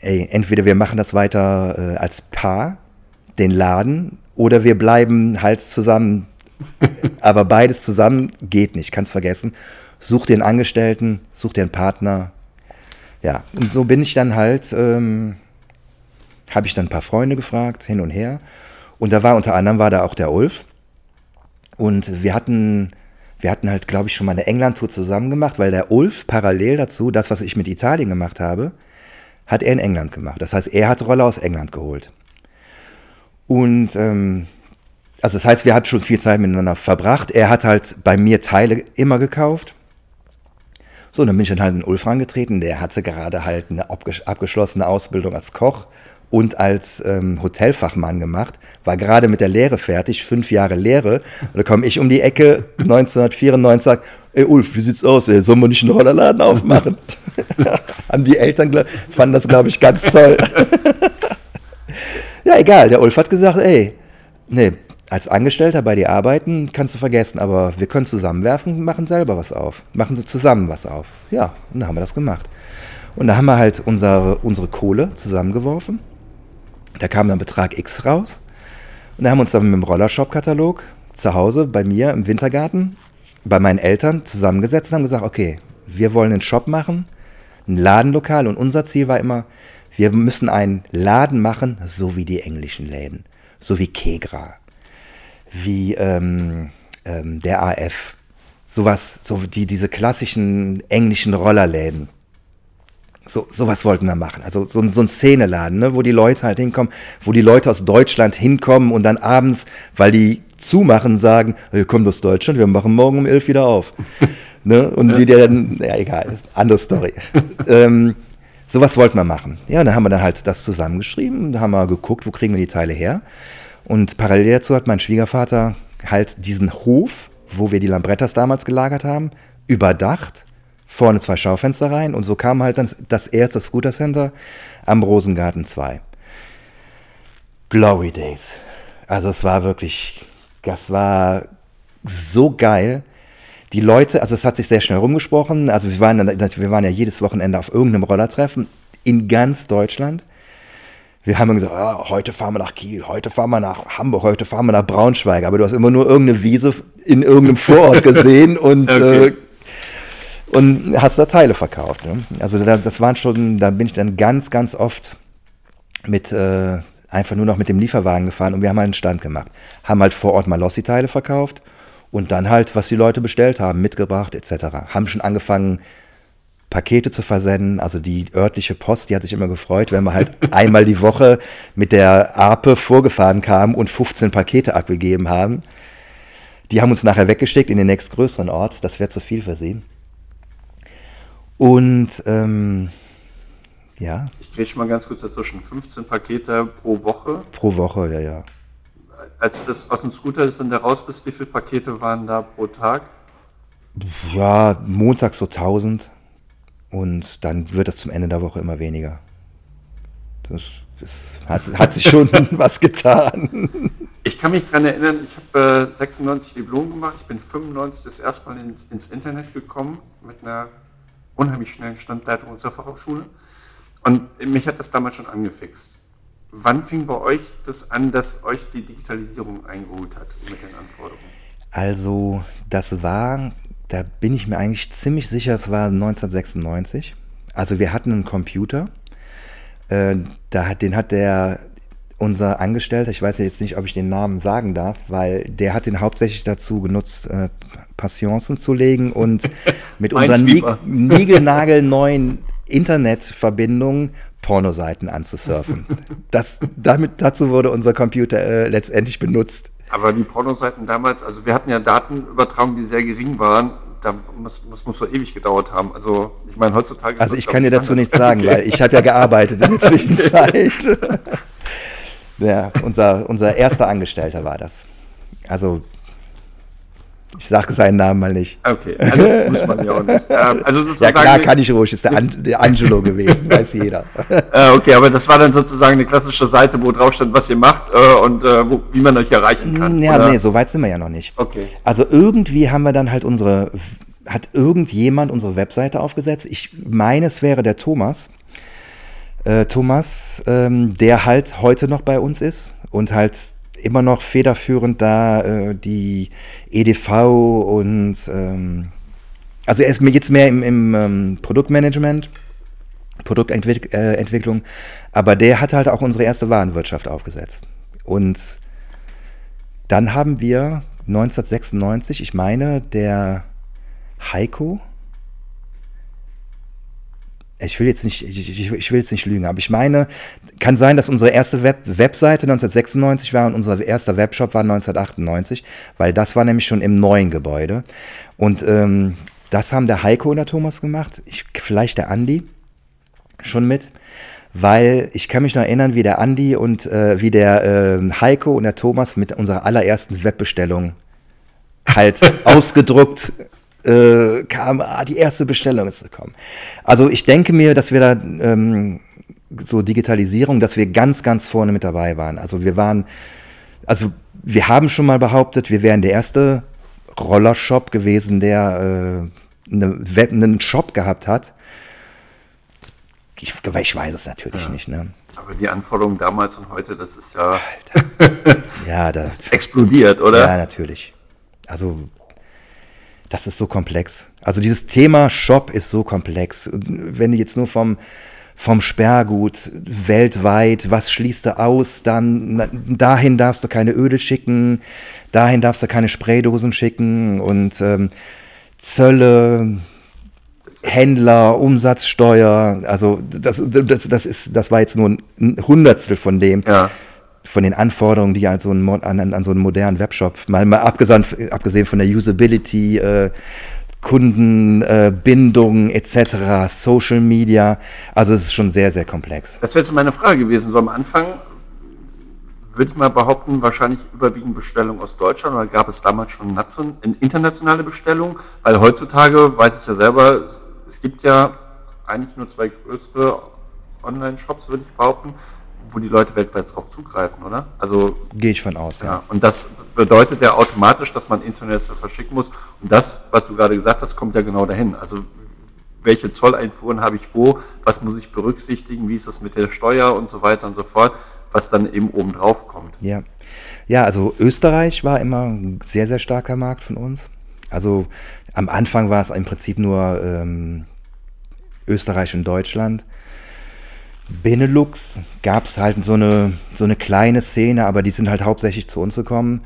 Speaker 1: ey, entweder wir machen das weiter äh, als Paar, den Laden, oder wir bleiben halt zusammen. aber beides zusammen geht nicht, kannst vergessen. Such den Angestellten, such den Partner. Ja, und so bin ich dann halt ähm, habe ich dann ein paar Freunde gefragt, hin und her. Und da war unter anderem war da auch der Ulf. Und wir hatten, wir hatten halt, glaube ich, schon mal eine England-Tour zusammen gemacht, weil der Ulf parallel dazu, das, was ich mit Italien gemacht habe, hat er in England gemacht. Das heißt, er hat Rolle aus England geholt. Und ähm, also das heißt, wir hatten schon viel Zeit miteinander verbracht. Er hat halt bei mir Teile immer gekauft. So, dann bin ich dann halt in Ulf angetreten. Der hatte gerade halt eine abgeschlossene Ausbildung als Koch und als ähm, Hotelfachmann gemacht, war gerade mit der Lehre fertig, fünf Jahre Lehre. Und da komme ich um die Ecke 1994 sag, ey Ulf, wie sieht's aus, ey? sollen wir nicht einen Rollerladen aufmachen? Haben die Eltern fanden das, glaube ich, ganz toll. ja, egal, der Ulf hat gesagt, ey, nee, als Angestellter bei dir arbeiten kannst du vergessen, aber wir können zusammenwerfen, machen selber was auf. Machen zusammen was auf. Ja, und dann haben wir das gemacht. Und da haben wir halt unsere, unsere Kohle zusammengeworfen. Da kam dann Betrag X raus. Und da haben wir uns dann mit dem Rollershop-Katalog zu Hause bei mir im Wintergarten bei meinen Eltern zusammengesetzt und haben gesagt, okay, wir wollen einen Shop machen, ein Ladenlokal und unser Ziel war immer, wir müssen einen Laden machen, so wie die englischen Läden, so wie Kegra, wie ähm, ähm, der AF, sowas, so die, diese klassischen englischen Rollerläden. So, sowas wollten wir machen. Also so, so ein Szeneladen, ne, wo die Leute halt hinkommen, wo die Leute aus Deutschland hinkommen und dann abends, weil die zumachen, sagen, ihr kommt aus Deutschland, wir machen morgen um elf wieder auf. ne? Und die dann, ja egal, andere Story. ähm, sowas wollten wir machen. Ja, und dann haben wir dann halt das zusammengeschrieben, da haben wir geguckt, wo kriegen wir die Teile her. Und parallel dazu hat mein Schwiegervater halt diesen Hof, wo wir die Lambrettas damals gelagert haben, überdacht vorne zwei Schaufenster rein und so kam halt dann das erste Scooter Center am Rosengarten 2. Glory Days. Also es war wirklich, das war so geil. Die Leute, also es hat sich sehr schnell rumgesprochen. Also wir waren, wir waren ja jedes Wochenende auf irgendeinem Rollertreffen in ganz Deutschland. Wir haben gesagt, ah, heute fahren wir nach Kiel, heute fahren wir nach Hamburg, heute fahren wir nach Braunschweig. Aber du hast immer nur irgendeine Wiese in irgendeinem Vorort gesehen und okay. äh, und hast da Teile verkauft. Ne? Also da, das waren schon, da bin ich dann ganz, ganz oft mit äh, einfach nur noch mit dem Lieferwagen gefahren und wir haben halt einen Stand gemacht. Haben halt vor Ort Malossi-Teile verkauft und dann halt, was die Leute bestellt haben, mitgebracht etc. Haben schon angefangen, Pakete zu versenden. Also die örtliche Post, die hat sich immer gefreut, wenn wir halt einmal die Woche mit der Ape vorgefahren kamen und 15 Pakete abgegeben haben. Die haben uns nachher weggeschickt in den nächstgrößeren Ort. Das wäre zu viel für sie. Und ähm, ja.
Speaker 2: Ich kriege schon mal ganz kurz dazwischen. 15 Pakete pro Woche.
Speaker 1: Pro Woche, ja, ja.
Speaker 2: Als du das aus dem Scooter dann da raus bist, wie viele Pakete waren da pro Tag?
Speaker 1: Ja, montags so 1000 und dann wird es zum Ende der Woche immer weniger. Das, das hat, hat, sich schon was getan.
Speaker 2: Ich kann mich daran erinnern, ich habe äh, 96 Diplom gemacht, ich bin 95 das erste Mal in, ins Internet gekommen mit einer unheimlich schnellen Standleitung unserer Fachhochschule. Und mich hat das damals schon angefixt. Wann fing bei euch das an, dass euch die Digitalisierung eingeholt hat mit den Anforderungen?
Speaker 1: Also, das war, da bin ich mir eigentlich ziemlich sicher, es war 1996. Also, wir hatten einen Computer. Äh, da hat, den hat der unser Angestellter, ich weiß jetzt nicht, ob ich den Namen sagen darf, weil der hat den hauptsächlich dazu genutzt, äh, Passionsen zu legen und mit unserer niegelnagelneuen Internetverbindung Pornoseiten anzusurfen. Das, damit, dazu wurde unser Computer äh, letztendlich benutzt.
Speaker 2: Aber die Pornoseiten damals, also wir hatten ja Datenübertragungen, die sehr gering waren. Da muss, muss, muss so ewig gedauert haben. Also ich meine, heutzutage...
Speaker 1: Also ich kann dir dazu nichts sagen, okay. weil ich habe ja gearbeitet in der Zwischenzeit. Ja, unser, unser erster Angestellter war das. Also, ich sage seinen Namen mal nicht.
Speaker 2: Okay, also das muss man ja auch nicht. Ähm,
Speaker 1: also ja, klar kann ich ruhig, ist der, An der Angelo gewesen, weiß jeder.
Speaker 2: Äh, okay, aber das war dann sozusagen eine klassische Seite, wo drauf stand, was ihr macht äh, und äh, wo, wie man euch erreichen kann.
Speaker 1: Ja, oder? nee, so weit sind wir ja noch nicht.
Speaker 2: Okay.
Speaker 1: Also irgendwie haben wir dann halt unsere, hat irgendjemand unsere Webseite aufgesetzt. Ich meine, es wäre der Thomas Thomas, ähm, der halt heute noch bei uns ist und halt immer noch federführend da äh, die EDV und ähm, also er ist mir jetzt mehr im, im ähm, Produktmanagement, Produktentwicklung, äh, aber der hat halt auch unsere erste Warenwirtschaft aufgesetzt. Und dann haben wir 1996, ich meine, der Heiko, ich will jetzt nicht, ich, ich, will jetzt nicht lügen, aber ich meine, kann sein, dass unsere erste Web Webseite 1996 war und unser erster Webshop war 1998, weil das war nämlich schon im neuen Gebäude. Und ähm, das haben der Heiko und der Thomas gemacht, ich, vielleicht der Andi schon mit, weil ich kann mich noch erinnern, wie der Andi und äh, wie der äh, Heiko und der Thomas mit unserer allerersten Webbestellung halt ausgedruckt äh, kam, ah, die erste Bestellung ist gekommen. Also ich denke mir, dass wir da ähm, so Digitalisierung, dass wir ganz, ganz vorne mit dabei waren. Also wir waren, also wir haben schon mal behauptet, wir wären der erste Rollershop gewesen, der äh, eine Web, einen Shop gehabt hat, Ich, ich weiß es natürlich ja. nicht. Ne?
Speaker 2: Aber die Anforderungen damals und heute, das ist ja,
Speaker 1: ja da,
Speaker 2: explodiert, oder?
Speaker 1: Ja, natürlich. Also das ist so komplex. Also dieses Thema Shop ist so komplex. Wenn du jetzt nur vom, vom Sperrgut weltweit, was schließt du aus, dann dahin darfst du keine Öle schicken, dahin darfst du keine Spraydosen schicken und ähm, Zölle, Händler, Umsatzsteuer, also das, das, das, ist, das war jetzt nur ein Hundertstel von dem. Ja von den Anforderungen, die an so einen, an, an so einen modernen Webshop, mal, mal abgesehen, abgesehen von der Usability, äh, Kundenbindung äh, etc., Social Media, also es ist schon sehr, sehr komplex.
Speaker 2: Das wäre jetzt meine Frage gewesen. So am Anfang würde ich mal behaupten, wahrscheinlich überwiegend Bestellungen aus Deutschland oder gab es damals schon internationale Bestellungen? Weil heutzutage weiß ich ja selber, es gibt ja eigentlich nur zwei größere Online-Shops, würde ich behaupten wo die Leute weltweit darauf zugreifen, oder?
Speaker 1: Also gehe ich von aus.
Speaker 2: Ja. ja. Und das bedeutet ja automatisch, dass man Internet verschicken muss. Und das, was du gerade gesagt hast, kommt ja genau dahin. Also welche Zolleinfuhren habe ich wo? Was muss ich berücksichtigen? Wie ist das mit der Steuer und so weiter und so fort? Was dann eben oben drauf kommt.
Speaker 1: Ja. Ja, also Österreich war immer ein sehr, sehr starker Markt von uns. Also am Anfang war es im Prinzip nur ähm, Österreich und Deutschland. Benelux gab es halt so eine, so eine kleine Szene, aber die sind halt hauptsächlich zu uns gekommen.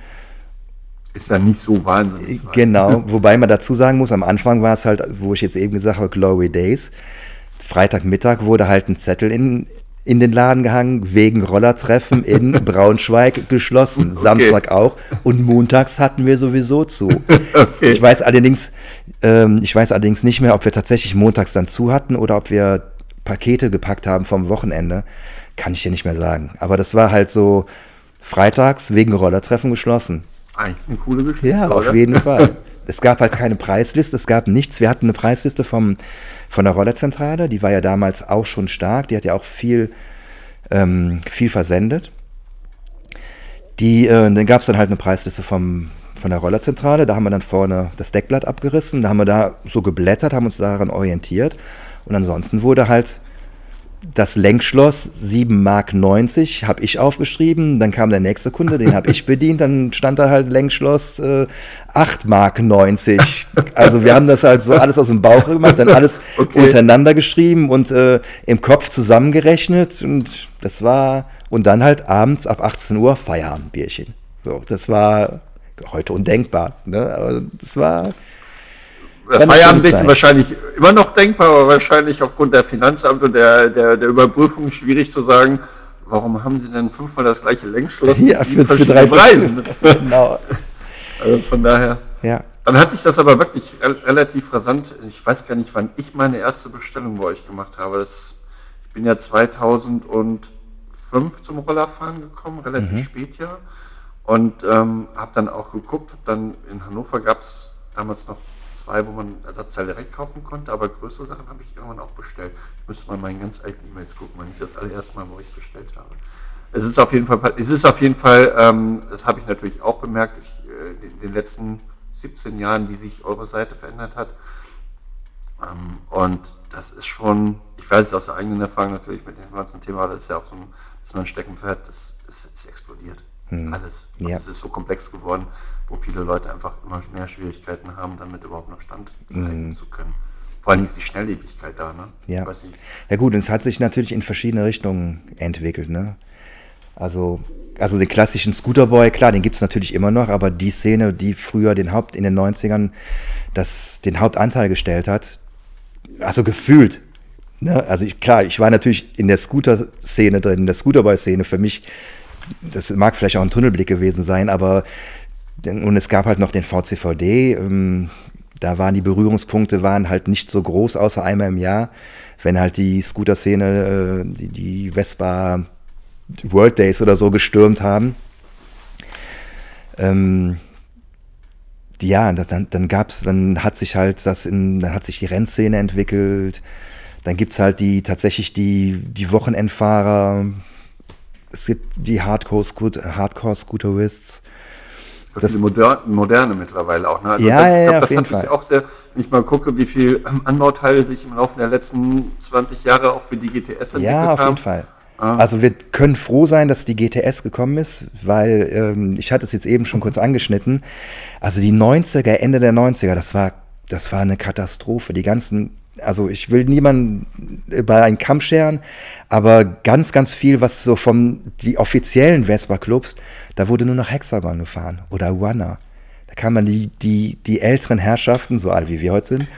Speaker 2: Ist ja nicht so wahnsinnig.
Speaker 1: Genau, wobei man dazu sagen muss, am Anfang war es halt, wo ich jetzt eben gesagt habe, Glory Days. Freitagmittag wurde halt ein Zettel in, in den Laden gehangen, wegen Rollertreffen in Braunschweig geschlossen. Okay. Samstag auch. Und montags hatten wir sowieso zu. Okay. Ich weiß allerdings, ähm, ich weiß allerdings nicht mehr, ob wir tatsächlich montags dann zu hatten oder ob wir Pakete gepackt haben vom Wochenende, kann ich dir nicht mehr sagen. Aber das war halt so freitags wegen Rollertreffen geschlossen.
Speaker 2: Eigentlich eine coole Geschichte.
Speaker 1: Ja, oder? auf jeden Fall. Es gab halt keine Preisliste, es gab nichts. Wir hatten eine Preisliste vom, von der Rollerzentrale, die war ja damals auch schon stark, die hat ja auch viel, ähm, viel versendet. Die, äh, dann gab es dann halt eine Preisliste vom, von der Rollerzentrale, da haben wir dann vorne das Deckblatt abgerissen, da haben wir da so geblättert, haben uns daran orientiert und ansonsten wurde halt das Lenkschloss 7,90 Mark habe ich aufgeschrieben. Dann kam der nächste Kunde, den habe ich bedient. Dann stand da halt Lenkschloss äh, 8,90 Mark Also wir haben das halt so alles aus dem Bauch gemacht, dann alles okay. untereinander geschrieben und äh, im Kopf zusammengerechnet. Und das war, und dann halt abends ab 18 Uhr Feierabendbierchen. So, das war heute undenkbar. Ne? Aber das war
Speaker 2: das Feierabendlichen wahrscheinlich immer noch denkbar, aber wahrscheinlich aufgrund der Finanzamt und der, der, der Überprüfung schwierig zu sagen, warum haben Sie denn fünfmal das gleiche Längsschloss?
Speaker 1: Ja, für, für drei Preisen. genau.
Speaker 2: Also von daher.
Speaker 1: Ja.
Speaker 2: Dann hat sich das aber wirklich relativ rasant, ich weiß gar nicht, wann ich meine erste Bestellung bei euch gemacht habe. Das, ich bin ja 2005 zum Rollerfahren gekommen, relativ mhm. spät ja. Und ähm, habe dann auch geguckt, dann in Hannover gab es damals noch zwei, wo man Ersatzteile direkt kaufen konnte, aber größere Sachen habe ich irgendwann auch bestellt. Ich müsste mal meinen ganz alten E-Mails gucken, wann ich das allererste Mal, wo ich bestellt habe. Es ist auf jeden Fall, es ist auf jeden Fall, ähm, das habe ich natürlich auch bemerkt, ich, äh, in den letzten 17 Jahren, wie sich eure Seite verändert hat. Ähm, und das ist schon, ich weiß es aus der eigenen Erfahrung natürlich mit dem ganzen Thema, das ist ja auch so ein, dass man Steckenpferd, das, das ist explodiert. Hm. Alles. Ja. Es ist so komplex geworden wo viele Leute einfach immer mehr Schwierigkeiten haben, damit überhaupt noch Stand mm. zu können. Vor allem ist die Schnelllebigkeit da, ne?
Speaker 1: Ja. Ja gut, und es hat sich natürlich in verschiedene Richtungen entwickelt, ne? Also, also den klassischen Scooterboy, klar, den gibt es natürlich immer noch, aber die Szene, die früher den Haupt in den 90ern das, den Hauptanteil gestellt hat, also gefühlt. Ne? Also ich, klar, ich war natürlich in der Scooter-Szene drin, in der Scooterboy-Szene für mich, das mag vielleicht auch ein Tunnelblick gewesen sein, aber und es gab halt noch den VCVD. Ähm, da waren die Berührungspunkte waren halt nicht so groß, außer einmal im Jahr, wenn halt die Scooter-Szene, äh, die, die Vespa World Days oder so gestürmt haben. Ähm, ja, dann, dann gab's, dann hat sich halt das in, dann hat sich die Rennszene entwickelt. Dann gibt's halt die tatsächlich die, die Wochenendfahrer. Es gibt die Hardcore-Scooterists. Hardcore
Speaker 2: Das, ist moderne, moderne mittlerweile auch.
Speaker 1: Ne? Also ja, das, ja, ja, glaub, das hat
Speaker 2: sich auch sehr, wenn ich mal gucke, wie viel Anbauteile sich im Laufe der letzten 20 Jahre auch für die GTS
Speaker 1: entwickelt haben. Ja, auf jeden Fall. Also wir können froh sein, dass die GTS gekommen ist, weil ähm, ich hatte es jetzt eben schon kurz angeschnitten. Also die 90er, Ende der 90er, das war, das war eine Katastrophe. Die ganzen, also ich will niemanden bei einen Kamm scheren, aber ganz, ganz viel, was so von die offiziellen Vespa-Clubs, da wurde nur noch Hexagon gefahren oder Wanner. Da kann man die, die, die älteren Herrschaften, so alt wie wir heute sind,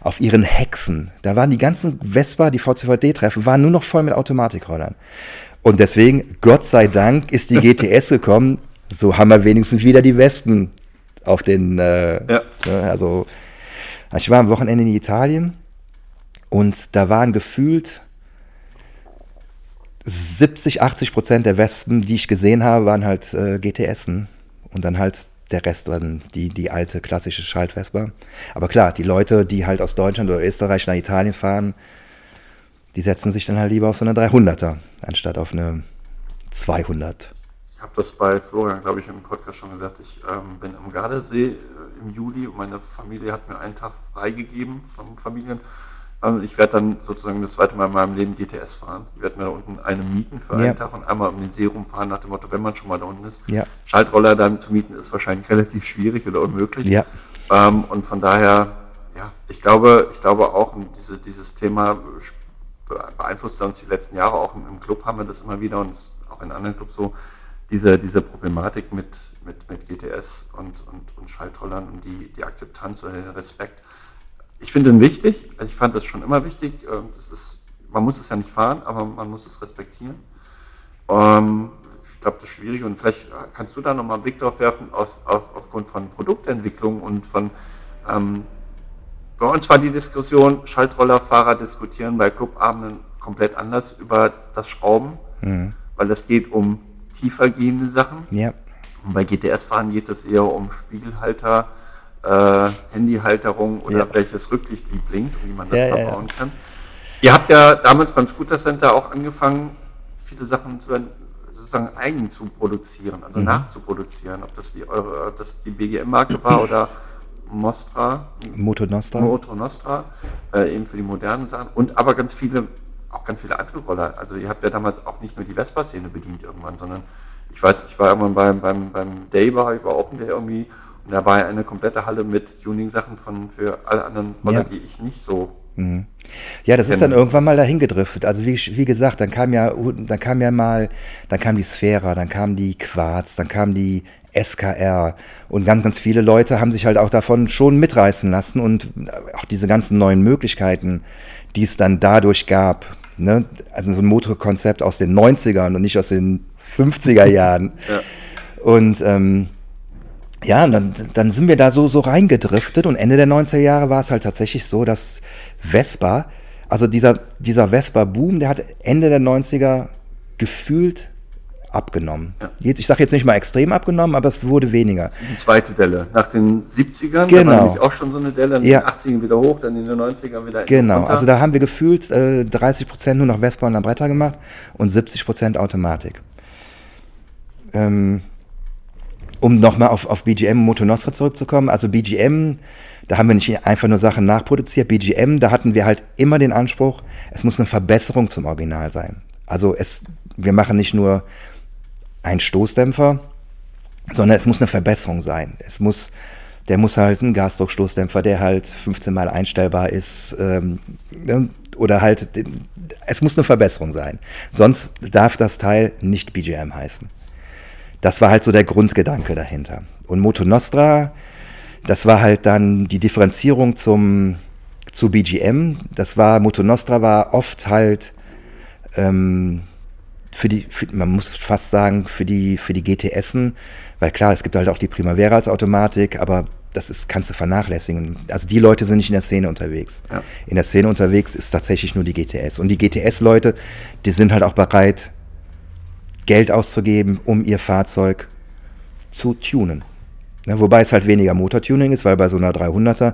Speaker 1: auf ihren Hexen. Da waren die ganzen Vespa, die VCVD-Treffen, waren nur noch voll mit Automatikrollern. Und deswegen, Gott sei Dank, ist die GTS gekommen. So haben wir wenigstens wieder die Wespen auf den. Äh, ja. Ne, also, ich war am Wochenende in Italien und da waren gefühlt 70, 80 Prozent der Wespen, die ich gesehen habe, waren halt äh, GTSen. Und dann halt der Rest dann die, die alte klassische Schaltwesper. Aber klar, die Leute, die halt aus Deutschland oder Österreich nach Italien fahren, die setzen sich dann halt lieber auf so eine 300er, anstatt auf eine 200.
Speaker 2: Ich habe das bei Florian, glaube ich, im Podcast schon gesagt. Ich ähm, bin am Gardasee äh, im Juli und meine Familie hat mir einen Tag freigegeben vom Familien also ich werde dann sozusagen das zweite Mal in meinem Leben GTS fahren. Ich werde mir da unten eine mieten für einen ja. Tag und einmal um den See rumfahren, nach dem Motto, wenn man schon mal da unten ist. Ja. Schaltroller dann zu mieten ist wahrscheinlich relativ schwierig oder unmöglich. Ja. Ähm, und von daher, ja, ich glaube, ich glaube auch, diese, dieses Thema beeinflusst uns die letzten Jahre. Auch im, im Club haben wir das immer wieder und auch in anderen Clubs so, diese, diese Problematik mit, mit, mit GTS und, und, und Schaltrollern und die, die Akzeptanz oder den Respekt ich finde ihn wichtig. Also ich fand das schon immer wichtig. Ähm, das ist, man muss es ja nicht fahren, aber man muss es respektieren. Ähm, ich glaube, das ist schwierig und vielleicht kannst du da nochmal einen Blick drauf werfen auf, auf, aufgrund von Produktentwicklung und von ähm, bei uns war die Diskussion, Schaltrollerfahrer diskutieren bei Clubabenden komplett anders über das Schrauben, mhm. weil es geht um tiefer gehende Sachen. Ja. Und bei GTS-Fahren geht es eher um Spiegelhalter, äh, Handyhalterung oder ja. welches Rücklicht wie blinkt und wie man das ja, verbauen ja. kann. Ihr habt ja damals beim Scooter Center auch angefangen, viele Sachen zu, sozusagen eigen zu produzieren, also mhm. nachzuproduzieren, ob das die eure, ob das die BGM-Marke war oder Mostra.
Speaker 1: Moto Nostra.
Speaker 2: Moto Nostra, äh, eben für die modernen Sachen und aber ganz viele, auch ganz viele andere Roller. Also ihr habt ja damals auch nicht nur die Vespa-Szene bedient irgendwann, sondern ich weiß, ich war irgendwann beim, beim, beim Day war, ich war Open Day irgendwie da war eine komplette Halle mit Tuning-Sachen von für alle anderen Roller, ja. die ich nicht so.
Speaker 1: Mhm. Ja, das ist dann irgendwann mal dahin gedriftet. Also wie, wie gesagt, dann kam ja, dann kam ja mal, dann kam die Sphära, dann kam die Quarz, dann kam die SKR und ganz, ganz viele Leute haben sich halt auch davon schon mitreißen lassen und auch diese ganzen neuen Möglichkeiten, die es dann dadurch gab, ne? also so ein Motorkonzept aus den 90ern und nicht aus den 50er Jahren. ja. Und ähm, ja, und dann, dann sind wir da so, so reingedriftet und Ende der 90er Jahre war es halt tatsächlich so, dass Vespa, also dieser, dieser Vespa-Boom, der hat Ende der 90er gefühlt abgenommen. Ja. Jetzt, ich sage jetzt nicht mal extrem abgenommen, aber es wurde weniger.
Speaker 2: Die zweite Delle. Nach den 70ern,
Speaker 1: genau.
Speaker 2: da war nämlich auch schon so eine Delle, in ja. den 80ern wieder hoch, dann in den 90ern wieder
Speaker 1: Genau, runter. also da haben wir gefühlt äh, 30 Prozent nur noch Vespa und Lambretta gemacht und 70 Prozent Automatik. Ähm, um nochmal auf, auf BGM Moto Nostra zurückzukommen, also BGM, da haben wir nicht einfach nur Sachen nachproduziert. BGM, da hatten wir halt immer den Anspruch, es muss eine Verbesserung zum Original sein. Also es, wir machen nicht nur einen Stoßdämpfer, sondern es muss eine Verbesserung sein. Es muss, der muss halt ein Gasdruckstoßdämpfer, der halt 15 Mal einstellbar ist, ähm, ne, oder halt, es muss eine Verbesserung sein. Sonst darf das Teil nicht BGM heißen. Das war halt so der Grundgedanke dahinter. Und Moto Nostra, das war halt dann die Differenzierung zum, zu BGM. Das war, Moto Nostra war oft halt ähm, für die, für, man muss fast sagen, für die, für die GTSen, weil klar, es gibt halt auch die Primavera als Automatik, aber das ist, kannst du vernachlässigen. Also die Leute sind nicht in der Szene unterwegs. Ja. In der Szene unterwegs ist tatsächlich nur die GTS. Und die GTS-Leute, die sind halt auch bereit, Geld auszugeben, um ihr Fahrzeug zu tunen. Ja, wobei es halt weniger Motortuning ist, weil bei so einer 300er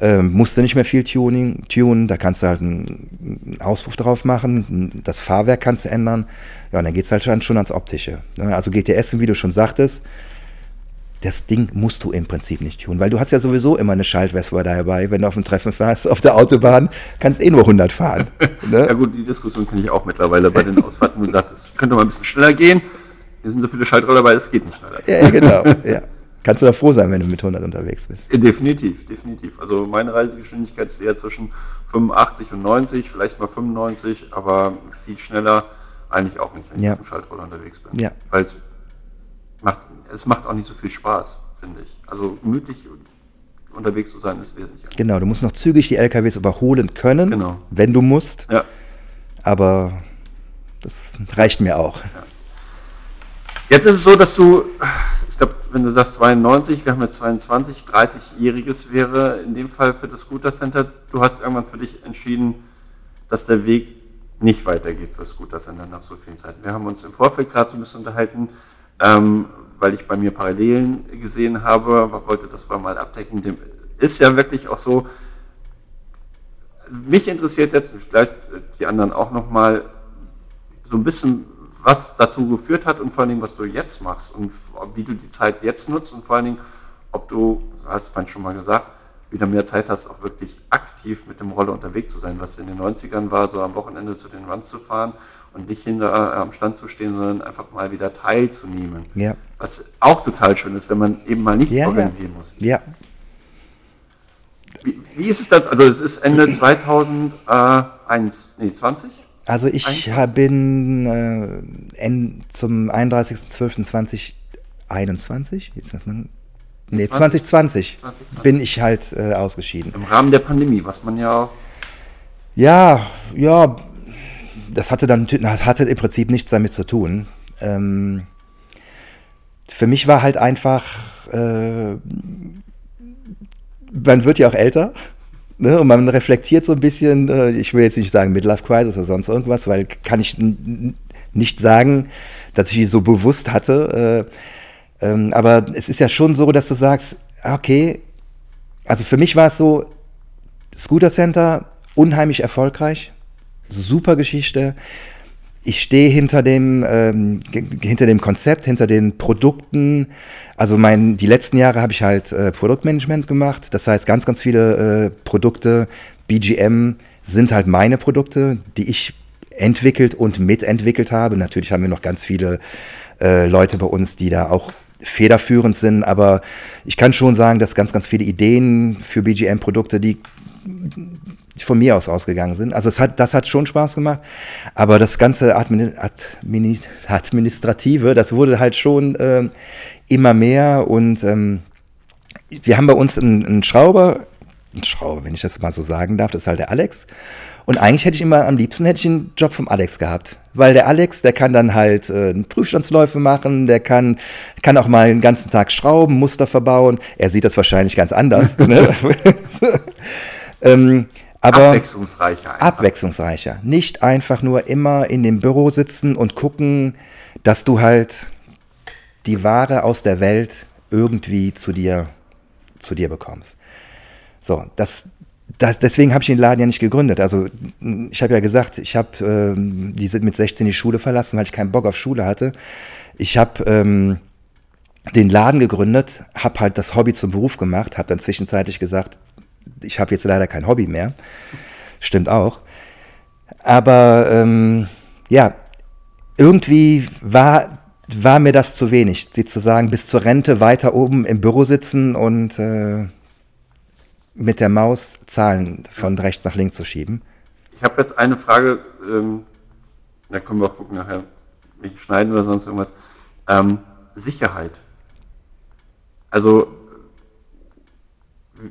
Speaker 1: äh, musst du nicht mehr viel tuning, tunen, da kannst du halt einen Auspuff drauf machen, das Fahrwerk kannst du ändern, ja, und dann geht es halt schon, ans Optische. Also GTS, wie du schon sagtest, das Ding musst du im Prinzip nicht tun, weil du hast ja sowieso immer eine Schaltwesper dabei, wenn du auf dem Treffen fährst, auf der Autobahn, kannst eh nur 100 fahren.
Speaker 2: Ne? ja gut, die Diskussion kenne ich auch mittlerweile bei den Ausfahrten, wo man sagt, es könnte mal ein bisschen schneller gehen, hier sind so viele Schaltroller dabei, es geht nicht schneller.
Speaker 1: Ja, genau, ja. Kannst du da froh sein, wenn du mit 100 unterwegs bist?
Speaker 2: Ja, definitiv, definitiv. Also meine Reisegeschwindigkeit ist eher zwischen 85 und 90, vielleicht mal 95, aber viel schneller eigentlich auch nicht, wenn
Speaker 1: ja.
Speaker 2: ich auf dem Schaltroller unterwegs bin.
Speaker 1: Ja.
Speaker 2: Weil es es macht auch nicht so viel Spaß, finde ich. Also gemütlich unterwegs zu sein ist wesentlich.
Speaker 1: Genau, du musst noch zügig die LKWs überholen können,
Speaker 2: Genau.
Speaker 1: wenn du musst.
Speaker 2: Ja.
Speaker 1: Aber das reicht mir auch.
Speaker 2: Jetzt ist es so, dass du, ich glaube, wenn du sagst 92, wir haben ja 22, 30-Jähriges wäre in dem Fall für das Scooter Center. Du hast irgendwann für dich entschieden, dass der Weg nicht weitergeht für das Scooter Center nach so vielen Zeiten. Wir haben uns im Vorfeld gerade so ein bisschen unterhalten, ähm, weil ich bei mir Parallelen gesehen habe, wollte das mal abdecken. Dem ist ja wirklich auch so, mich interessiert jetzt, vielleicht die anderen auch nochmal, so ein bisschen, was dazu geführt hat und vor allen Dingen, was du jetzt machst und wie du die Zeit jetzt nutzt und vor allen Dingen, ob du, hast du schon mal gesagt, wieder mehr Zeit hast, auch wirklich aktiv mit dem Roller unterwegs zu sein, was in den 90ern war, so am Wochenende zu den Runs zu fahren und nicht hinter äh, am Stand zu stehen, sondern einfach mal wieder teilzunehmen.
Speaker 1: Ja.
Speaker 2: Was auch total schön ist, wenn man eben mal nicht
Speaker 1: Ja,
Speaker 2: organisieren
Speaker 1: ja.
Speaker 2: muss.
Speaker 1: Ja,
Speaker 2: Wie, wie ist es dann? Also es ist Ende 2001, nee, 20?
Speaker 1: also ich bin äh, en- zum 31.12.2021, jetzt lass mal, nee, 2020
Speaker 2: 2020.
Speaker 1: bin ich halt äh, ausgeschieden.
Speaker 2: Im Rahmen der Pandemie, was man ja
Speaker 1: Ja, ja, das hatte dann hatte im Prinzip nichts damit zu tun. Ähm, für mich war halt einfach, äh, man wird ja auch älter. Ne, und man reflektiert so ein bisschen, äh, ich will jetzt nicht sagen Midlife Crisis oder sonst irgendwas, weil kann ich nicht sagen, dass ich die so bewusst hatte. Äh, ähm, aber es ist ja schon so, dass du sagst, okay, also für mich war es so, Scooter Center, unheimlich erfolgreich, super Geschichte. Ich stehe hinter dem, ähm, hinter dem Konzept, hinter den Produkten. Also mein, die letzten Jahre habe ich halt äh, Produktmanagement gemacht. Das heißt, ganz, ganz viele äh, Produkte, BGM, sind halt meine Produkte, die ich entwickelt und mitentwickelt habe. Natürlich haben wir noch ganz viele äh, Leute bei uns, die da auch federführend sind, aber ich kann schon sagen, dass ganz, ganz viele Ideen für BGM-Produkte, die von mir aus ausgegangen sind. Also es hat, das hat schon Spaß gemacht, aber das ganze Admini Admini Administrative, das wurde halt schon ähm, immer mehr und ähm, wir haben bei uns einen, einen Schrauber, einen Schrauber, wenn ich das mal so sagen darf, das ist halt der Alex. Und eigentlich hätte ich immer am liebsten hätte ich einen Job vom Alex gehabt. Weil der Alex, der kann dann halt äh, Prüfstandsläufe machen, der kann, kann auch mal den ganzen Tag schrauben, Muster verbauen. Er sieht das wahrscheinlich ganz anders. ne? ähm, aber
Speaker 2: abwechslungsreicher. einfach.
Speaker 1: abwechslungsreicher. Nicht einfach nur immer in dem Büro sitzen und gucken, dass du halt die Ware aus der Welt irgendwie zu dir, zu dir bekommst. So, das, das, deswegen habe ich den Laden ja nicht gegründet. Also ich habe ja gesagt, ich habe ähm, die sind mit 16 die Schule verlassen, weil ich keinen Bock auf Schule hatte. Ich habe ähm, den Laden gegründet, habe halt das Hobby zum Beruf gemacht, habe dann zwischenzeitlich gesagt, ich habe jetzt leider kein Hobby mehr. Stimmt auch. Aber ähm, ja, irgendwie war, war mir das zu wenig, sie zu sagen, bis zur Rente weiter oben im Büro sitzen und äh, mit der Maus Zahlen von rechts nach links zu schieben.
Speaker 2: Ich habe jetzt eine Frage, ähm, da können wir auch gucken nachher, nicht schneiden oder sonst irgendwas. Ähm, Sicherheit. Also,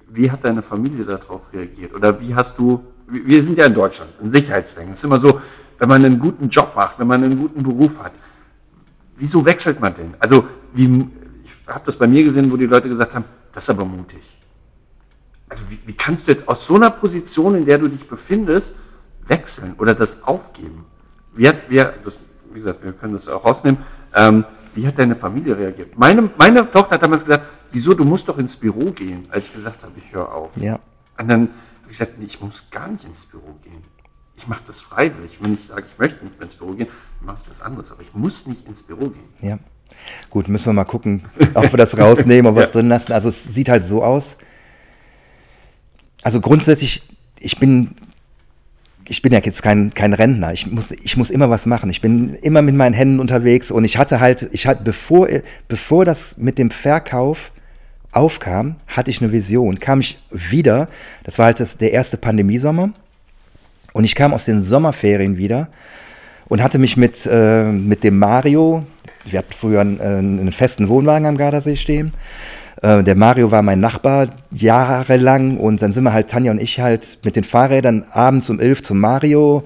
Speaker 2: wie hat deine Familie darauf reagiert? Oder wie hast du, wir sind ja in Deutschland, in Sicherheitsdenken. Es ist immer so, wenn man einen guten Job macht, wenn man einen guten Beruf hat, wieso wechselt man denn? Also, wie, ich habe das bei mir gesehen, wo die Leute gesagt haben, das ist aber mutig. Also wie, wie kannst du jetzt aus so einer Position, in der du dich befindest, wechseln oder das aufgeben? Wie hat, wie, das, wie gesagt, wir können das auch rausnehmen. Ähm, wie hat deine Familie reagiert? Meine, meine Tochter hat damals gesagt, wieso, du musst doch ins Büro gehen, als ich gesagt habe, ich höre auf.
Speaker 1: Ja.
Speaker 2: Und dann habe ich gesagt, nee, ich muss gar nicht ins Büro gehen. Ich mache das freiwillig. Wenn ich sage, ich möchte nicht mehr ins Büro gehen, dann mache ich was anderes. Aber ich muss nicht ins Büro gehen.
Speaker 1: Ja. Gut, müssen wir mal gucken, ob wir das rausnehmen, ob wir es drin lassen. Also es sieht halt so aus. Also grundsätzlich, ich bin, ich bin ja jetzt kein, kein Rentner. Ich muss, ich muss immer was machen. Ich bin immer mit meinen Händen unterwegs und ich hatte halt, ich hatte, bevor, bevor das mit dem Verkauf aufkam, hatte ich eine Vision. Kam ich wieder, das war halt das, der erste Pandemiesommer und ich kam aus den Sommerferien wieder und hatte mich mit, äh, mit dem Mario, wir hatten früher einen, äh, einen festen Wohnwagen am Gardasee stehen. Äh, der Mario war mein Nachbar jahrelang und dann sind wir halt, Tanja und ich halt mit den Fahrrädern abends um elf zum Mario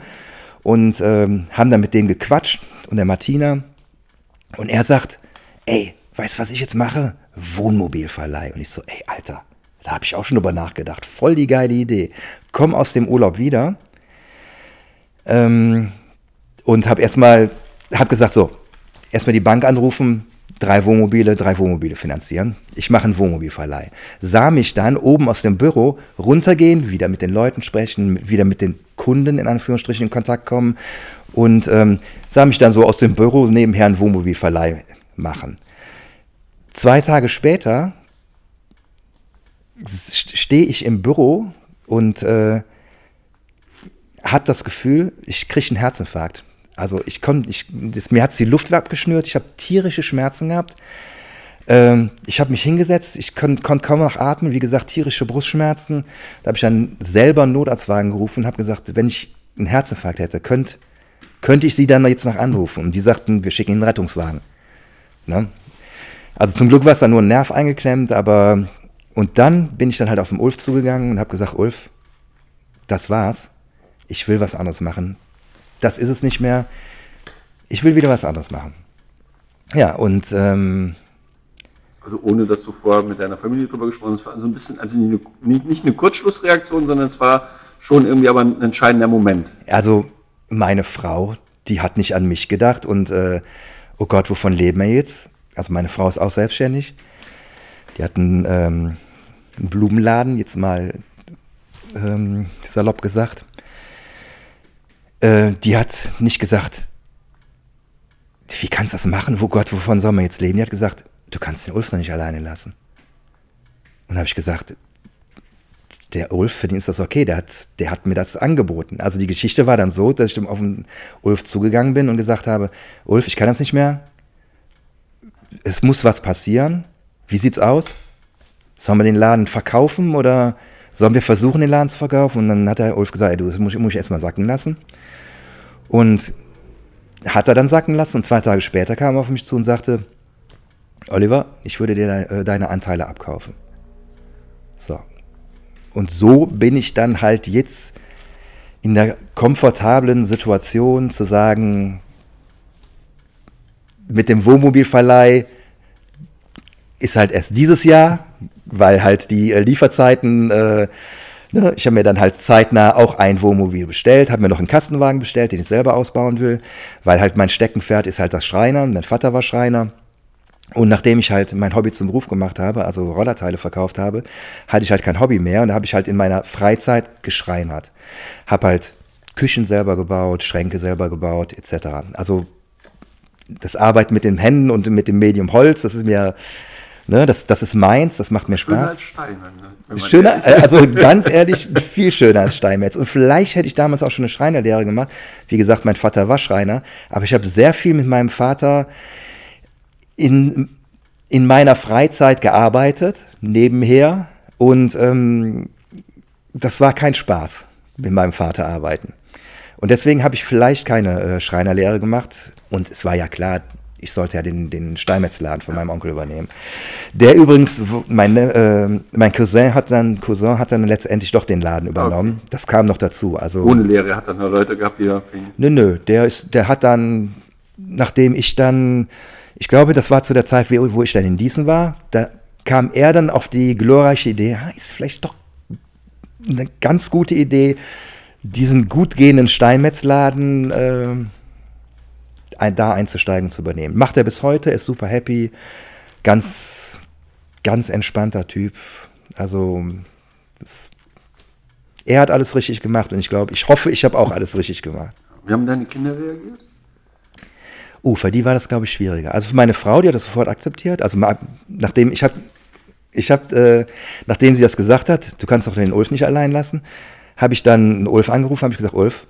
Speaker 1: und ähm, haben dann mit dem gequatscht und der Martina. Und er sagt, ey, weißt du, was ich jetzt mache? Wohnmobilverleih. Und ich so, ey, Alter, da habe ich auch schon drüber nachgedacht. Voll die geile Idee. Komm aus dem Urlaub wieder ähm, und habe erstmal, habe gesagt, so, erstmal die Bank anrufen, drei Wohnmobile, drei Wohnmobile finanzieren. Ich mache einen Wohnmobilverleih. Sah mich dann oben aus dem Büro runtergehen, wieder mit den Leuten sprechen, wieder mit den Kunden in Anführungsstrichen in Kontakt kommen und ähm, sah mich dann so aus dem Büro nebenher einen Wohnmobilverleih machen. Zwei Tage später stehe ich im Büro und äh, habe das Gefühl, ich kriege einen Herzinfarkt. Also ich konnte, ich, mir hat die Luft abgeschnürt, ich habe tierische Schmerzen gehabt. Ähm, ich habe mich hingesetzt, ich konnte konnt kaum noch atmen, wie gesagt, tierische Brustschmerzen. Da habe ich dann selber einen Notarztwagen gerufen und habe gesagt, wenn ich einen Herzinfarkt hätte, könnt, könnte ich sie dann jetzt noch anrufen. Und die sagten, wir schicken einen Rettungswagen. Ne? Also zum Glück war es dann nur ein Nerv eingeklemmt, aber und dann bin ich dann halt auf den Ulf zugegangen und habe gesagt, Ulf, das war's. Ich will was anderes machen das ist es nicht mehr. Ich will wieder was anderes machen. Ja, und. Ähm,
Speaker 2: also ohne dass du vorher mit deiner Familie drüber gesprochen hast, war so ein bisschen, also nicht eine, nicht eine Kurzschlussreaktion, sondern es war schon irgendwie aber ein entscheidender Moment.
Speaker 1: Also meine Frau, die hat nicht an mich gedacht und äh, oh Gott, wovon leben wir jetzt? Also meine Frau ist auch selbstständig. Die hat einen, ähm, einen Blumenladen, jetzt mal ähm, salopp gesagt. Äh, die hat nicht gesagt, wie kannst du das machen? Wo Gott, wovon soll man jetzt leben? Die hat gesagt, du kannst den Ulf doch nicht alleine lassen. Und habe ich gesagt, der Ulf, für den ist das okay, der hat, der hat mir das angeboten. Also die Geschichte war dann so, dass ich auf den Ulf zugegangen bin und gesagt habe, Ulf, ich kann das nicht mehr. Es muss was passieren. Wie sieht's aus? Sollen wir den Laden verkaufen oder sollen wir versuchen, den Laden zu verkaufen? Und dann hat der Ulf gesagt, du, das muss, muss ich erstmal sacken lassen. Und hat er dann sacken lassen und zwei Tage später kam er auf mich zu und sagte, Oliver, ich würde dir äh, deine Anteile abkaufen. So. Und so bin ich dann halt jetzt in der komfortablen Situation zu sagen, mit dem Wohnmobilverleih ist halt erst dieses Jahr, weil halt die äh, Lieferzeiten äh, Ne, ich habe mir dann halt zeitnah auch ein Wohnmobil bestellt, habe mir noch einen Kastenwagen bestellt, den ich selber ausbauen will, weil halt mein Steckenpferd ist halt das Schreinern. Mein Vater war Schreiner. Und nachdem ich halt mein Hobby zum Beruf gemacht habe, also Rollerteile verkauft habe, hatte ich halt kein Hobby mehr und da habe ich halt in meiner Freizeit geschreinert. Habe halt Küchen selber gebaut, Schränke selber gebaut, etc. Also das Arbeiten mit den Händen und mit dem Medium Holz, das ist mir Ne, das, das ist meins, das macht mir Spaß. Schöner als Steinmetz. Ne? Schöner, also ganz ehrlich, viel schöner als Steinmetz. Und vielleicht hätte ich damals auch schon eine Schreinerlehre gemacht. Wie gesagt, mein Vater war Schreiner, aber ich habe sehr viel mit meinem Vater in, in meiner Freizeit gearbeitet, nebenher. Und ähm, das war kein Spaß, mit meinem Vater arbeiten. Und deswegen habe ich vielleicht keine äh, Schreinerlehre gemacht. Und es war ja klar, ich sollte ja den, den Steinmetzladen von meinem Onkel übernehmen. Der übrigens, mein, äh, mein Cousin hat dann, Cousin hat dann letztendlich doch den Laden übernommen. Okay. Das kam noch dazu. Also,
Speaker 2: Ohne Lehre hat dann Leute gehabt, die da.
Speaker 1: Nö, nö, der ist, der hat dann, nachdem ich dann, ich glaube, das war zu der Zeit, wo ich dann in Diesen war, da kam er dann auf die glorreiche Idee, ist vielleicht doch eine ganz gute Idee, diesen gut gehenden Steinmetzladen äh, ein, da einzusteigen, zu übernehmen. Macht er bis heute, ist super happy, ganz, ganz entspannter Typ. Also das, er hat alles richtig gemacht und ich glaube, ich hoffe, ich habe auch alles richtig gemacht.
Speaker 2: Wie haben deine Kinder reagiert?
Speaker 1: Oh, für die war das, glaube ich, schwieriger. Also für meine Frau, die hat das sofort akzeptiert. Also nachdem ich habe, ich habe, äh, nachdem sie das gesagt hat, du kannst doch den Ulf nicht allein lassen, habe ich dann Ulf angerufen, habe ich gesagt, Ulf,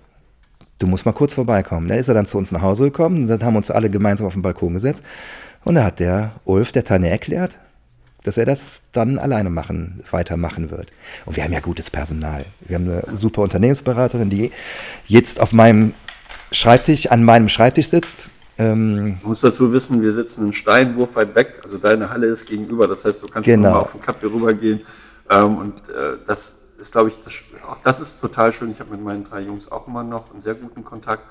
Speaker 1: du musst mal kurz vorbeikommen. Da ist er dann zu uns nach Hause gekommen, dann haben wir uns alle gemeinsam auf den Balkon gesetzt und da hat der Ulf der Tanne erklärt, dass er das dann alleine machen, weitermachen wird. Und wir haben ja gutes Personal. Wir haben eine super Unternehmensberaterin, die jetzt auf meinem Schreibtisch, an meinem Schreibtisch sitzt.
Speaker 2: Ähm, du musst dazu wissen, wir sitzen einen Steinwurf weit weg, also deine Halle ist gegenüber, das heißt, du kannst
Speaker 1: genau.
Speaker 2: auf den Kaffee rübergehen. Ähm, und äh, das ist, glaube ich, das, auch das ist total schön. Ich habe mit meinen drei Jungs auch immer noch einen sehr guten Kontakt.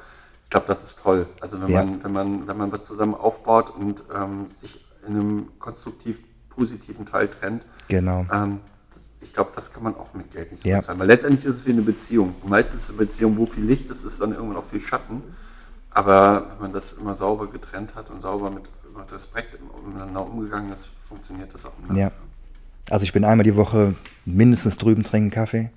Speaker 2: Ich glaube, das ist toll. Also wenn, ja. man, wenn, man, wenn man was zusammen aufbaut und ähm, sich in einem konstruktiv positiven Teil trennt.
Speaker 1: Genau.
Speaker 2: Ähm, das, ich glaube, das kann man auch mit Geld nicht
Speaker 1: ja.
Speaker 2: bezahlen. Weil letztendlich ist es wie eine Beziehung. Meistens ist eine Beziehung, wo viel Licht ist, ist dann irgendwann auch viel Schatten. Aber wenn man das immer sauber getrennt hat und sauber mit, mit Respekt miteinander umgegangen ist, funktioniert das auch.
Speaker 1: Nicht. Ja. Also ich bin einmal die Woche mindestens drüben trinken Kaffee.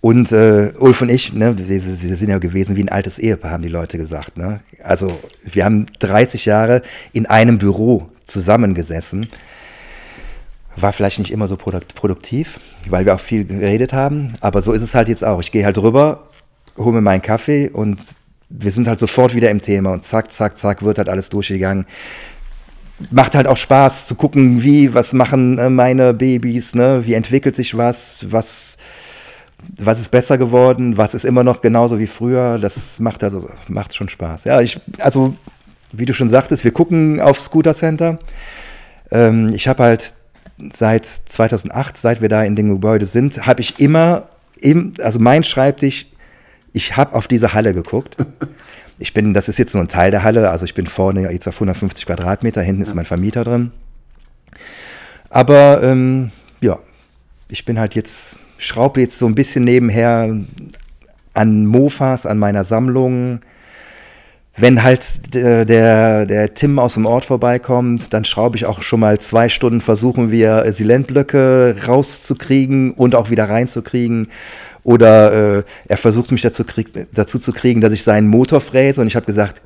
Speaker 1: Und äh, Ulf und ich, ne, wir, wir, sind ja gewesen wie ein altes Ehepaar, haben die Leute gesagt. Ne? Also wir haben 30 Jahre in einem Büro zusammengesessen. War vielleicht nicht immer so produktiv, weil wir auch viel geredet haben. Aber so ist es halt jetzt auch. Ich gehe halt rüber, hole mir meinen Kaffee und wir sind halt sofort wieder im Thema und zack, zack, zack, wird halt alles durchgegangen macht halt auch Spaß zu gucken, wie, was machen äh, meine Babys, ne? Wie entwickelt sich was, was, was ist besser geworden, was ist immer noch genauso wie früher. Das macht also, macht schon Spaß. Ja, ich, also, wie du schon sagtest, wir gucken aufs Scooter Center. Ähm, ich habe halt seit 2008, seit wir da in dem Gebäude sind, habe ich immer, im, also mein Schreibtisch, ich habe auf diese Halle geguckt. Ich bin, das ist jetzt nur ein Teil der Halle, also ich bin vorne jetzt auf 150 Quadratmeter, hinten ist mein Vermieter drin. Aber ähm, ja, ich bin halt jetzt, schraube jetzt so ein bisschen nebenher an Mofas, an meiner Sammlung. Wenn halt der, der, der Tim aus dem Ort vorbeikommt, dann schraube ich auch schon mal zwei Stunden, versuchen wir Silentblöcke rauszukriegen und auch wieder reinzukriegen. Oder äh, er versucht mich dazu, krieg, dazu zu kriegen, dass ich seinen Motor fräse. Und ich habe gesagt,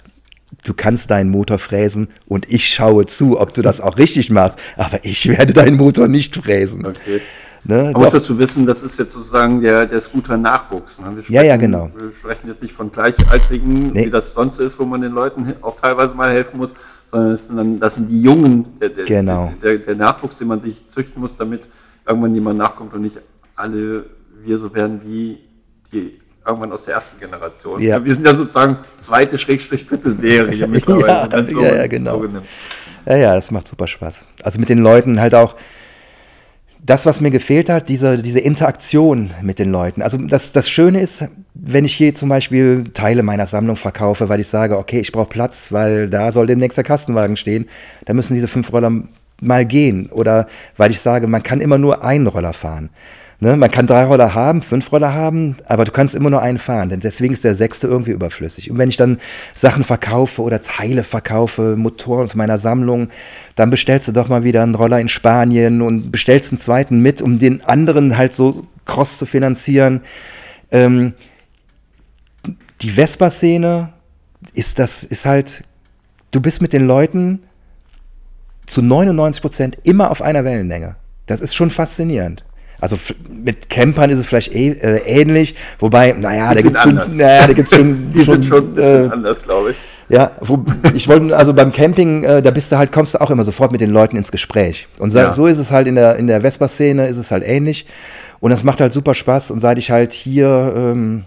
Speaker 1: du kannst deinen Motor fräsen und ich schaue zu, ob du das auch richtig machst. Aber ich werde deinen Motor nicht fräsen.
Speaker 2: Okay. Ne, Man muss dazu wissen, das ist jetzt sozusagen der, der Scooter-Nachwuchs. Ne?
Speaker 1: Sprechen, ja, ja, genau.
Speaker 2: Wir sprechen jetzt nicht von Gleichaltrigen, nee. wie das sonst ist, wo man den Leuten auch teilweise mal helfen muss, sondern das sind, dann, das sind die Jungen, der, der,
Speaker 1: genau.
Speaker 2: der, der, Nachwuchs, den man sich züchten muss, damit irgendwann jemand nachkommt und nicht alle wir so werden wie die irgendwann aus der ersten Generation.
Speaker 1: Ja.
Speaker 2: Wir sind ja sozusagen zweite, Schrägstrich, dritte Serie
Speaker 1: mittlerweile. ja, so, ja, ja, genau. So ja, ja, das macht super Spaß. Also mit den Leuten halt auch, das, was mir gefehlt hat, diese, diese Interaktion mit den Leuten. Also das, das Schöne ist, wenn ich hier zum Beispiel Teile meiner Sammlung verkaufe, weil ich sage, okay, ich brauche Platz, weil da soll demnächst der Kastenwagen stehen, dann müssen diese fünf Roller mal gehen. Oder weil ich sage, man kann immer nur einen Roller fahren. Ne, man kann drei Roller haben, fünf Roller haben, aber du kannst immer nur einen fahren, denn deswegen ist der sechste irgendwie überflüssig. Und wenn ich dann Sachen verkaufe oder Teile verkaufe, Motoren aus meiner Sammlung, dann bestellst du doch mal wieder einen Roller in Spanien und bestellst einen zweiten mit, um den anderen halt so cross zu finanzieren. Ähm, die Vespa-Szene ist das, ist halt, du bist mit den Leuten zu 99 Prozent immer auf einer Wellenlänge. Das ist schon faszinierend. Also mit Campern ist es vielleicht eh, äh, ähnlich, wobei, naja, da gibt es schon, naja, da gibt's schon.
Speaker 2: Die schon, sind schon ein bisschen äh, anders, glaube ich.
Speaker 1: Ja, wo, ich wollte, also beim Camping, äh, da bist du halt, kommst du auch immer sofort mit den Leuten ins Gespräch. Und so, ja. so ist es halt in der, in der Vespa-Szene, ist es halt ähnlich. Und das macht halt super Spaß. Und seit ich halt hier, ähm,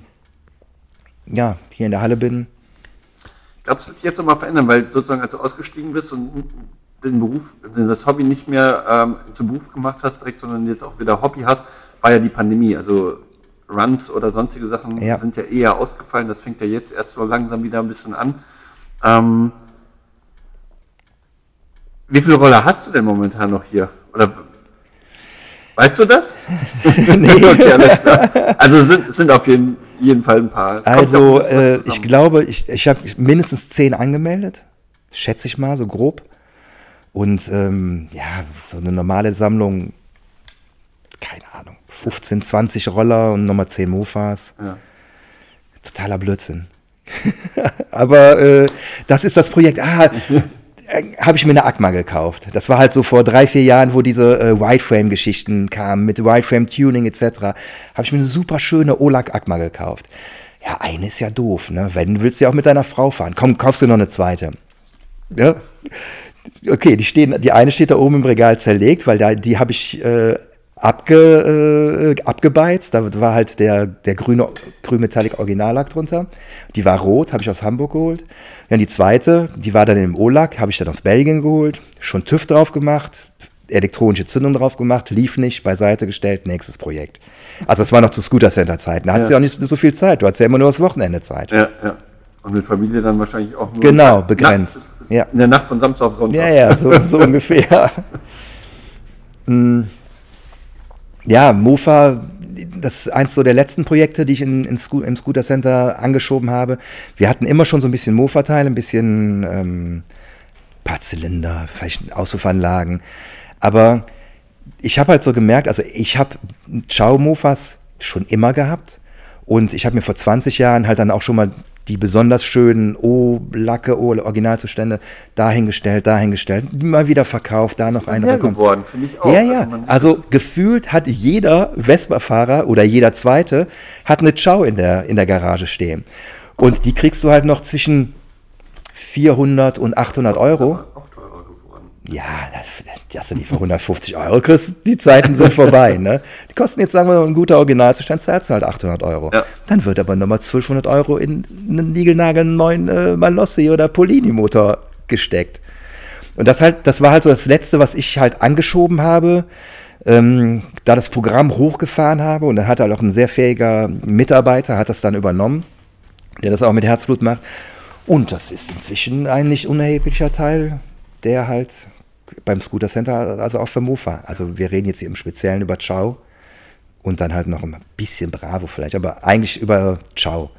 Speaker 1: ja, hier in der Halle bin.
Speaker 2: Glaubst du, wird sich jetzt nochmal verändern, weil sozusagen als du ausgestiegen bist und den Beruf, das Hobby nicht mehr ähm, zum Beruf gemacht hast direkt, sondern jetzt auch wieder Hobby hast, war ja die Pandemie. Also Runs oder sonstige Sachen ja. sind ja eher ausgefallen. Das fängt ja jetzt erst so langsam wieder ein bisschen an. Ähm, wie viele Roller hast du denn momentan noch hier? Oder weißt du das? nee. okay, alles klar. Also sind, sind auf jeden, jeden Fall ein paar.
Speaker 1: Also äh, ich glaube, ich, ich habe mindestens zehn angemeldet. Schätze ich mal, so grob. Und ähm, ja, so eine normale Sammlung, keine Ahnung, 15, 20 Roller und nochmal 10 Mofas. Ja. Totaler Blödsinn. Aber äh, das ist das Projekt. Ah, äh, habe ich mir eine Agma gekauft. Das war halt so vor drei, vier Jahren, wo diese äh, Wideframe-Geschichten kamen, mit Wideframe-Tuning etc. Habe ich mir eine super schöne Olag Agma gekauft. Ja, eine ist ja doof, ne? Wenn willst du ja auch mit deiner Frau fahren. Komm, kaufst du noch eine zweite. Ja? Okay, die stehen, die eine steht da oben im Regal zerlegt, weil da, die habe ich äh, abge, äh, abgebeizt. Da war halt der, der grüne grün Metallic Originallack drunter. Die war rot, habe ich aus Hamburg geholt. Dann die zweite, die war dann im O-Lack, habe ich dann aus Belgien geholt. Schon TÜV drauf gemacht, elektronische Zündung drauf gemacht, lief nicht, beiseite gestellt, nächstes Projekt. Also das war noch zu Scooter Center Zeiten. Da hattest ja. ja auch nicht so viel Zeit. Du hattest ja immer nur das Wochenende Zeit.
Speaker 2: Ja, ja. Und mit Familie dann wahrscheinlich auch nur.
Speaker 1: Genau, begrenzt.
Speaker 2: Ja. In der Nacht von Samstag auf Sonntag.
Speaker 1: Ja, ja, so, so ungefähr. Hm. Ja, Mofa, das ist eins so der letzten Projekte, die ich in, in Sco im Scooter Center angeschoben habe. Wir hatten immer schon so ein bisschen Mofa-Teile, ein bisschen ähm, paar Zylinder, vielleicht Auspuffanlagen. Aber ich habe halt so gemerkt, also ich habe Chow-Mofas schon immer gehabt. Und ich habe mir vor 20 Jahren halt dann auch schon mal die besonders schönen O-Lacke, O-Originalzustände dahingestellt, dahingestellt, mal wieder verkauft, da noch eine
Speaker 2: geworden, finde ich auch.
Speaker 1: Ja, ja. Also, also gefühlt hat jeder Vespa-Fahrer oder jeder Zweite hat eine Chow in der, in der Garage stehen. Und die kriegst du halt noch zwischen 400 und 800 Euro. Ja, das, hast du die für 150 Euro kriegst, die Zeiten sind vorbei. Ne? Die kosten jetzt, sagen wir mal, ein guter Originalzustand, zahlst du halt 800 Euro. Ja. Dann wird aber nochmal 1200 Euro in einen niegelnagelneuen äh, Malossi oder Polini-Motor gesteckt. Und das halt, das war halt so das Letzte, was ich halt angeschoben habe, ähm, da das Programm hochgefahren habe und da hat halt auch ein sehr fähiger Mitarbeiter, hat das dann übernommen, der das auch mit Herzblut macht. Und das ist inzwischen ein nicht unerheblicher Teil, der halt beim Scooter Center, also auch für Mofa. Also wir reden jetzt hier im Speziellen über Ciao und dann halt noch ein bisschen Bravo vielleicht, aber eigentlich über Ciao.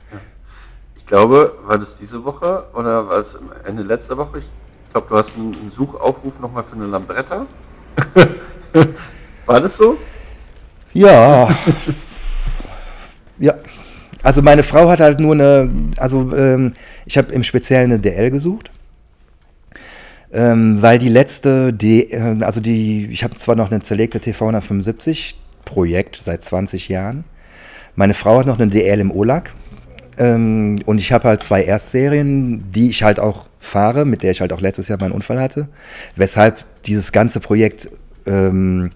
Speaker 2: Ich glaube, war das diese Woche oder war es Ende letzter Woche? Ich glaube, du hast einen Suchaufruf nochmal für eine Lambretta. war das so?
Speaker 1: Ja. ja. Also meine Frau hat halt nur eine, also ähm, ich habe im Speziellen eine DL gesucht ähm, weil die letzte, die, äh, also die, ich habe zwar noch eine zerlegte TV 175 Projekt seit 20 Jahren. Meine Frau hat noch eine DL im OLAG. Ähm, und ich habe halt zwei Erstserien, die ich halt auch fahre, mit der ich halt auch letztes Jahr meinen Unfall hatte. Weshalb dieses ganze Projekt ähm,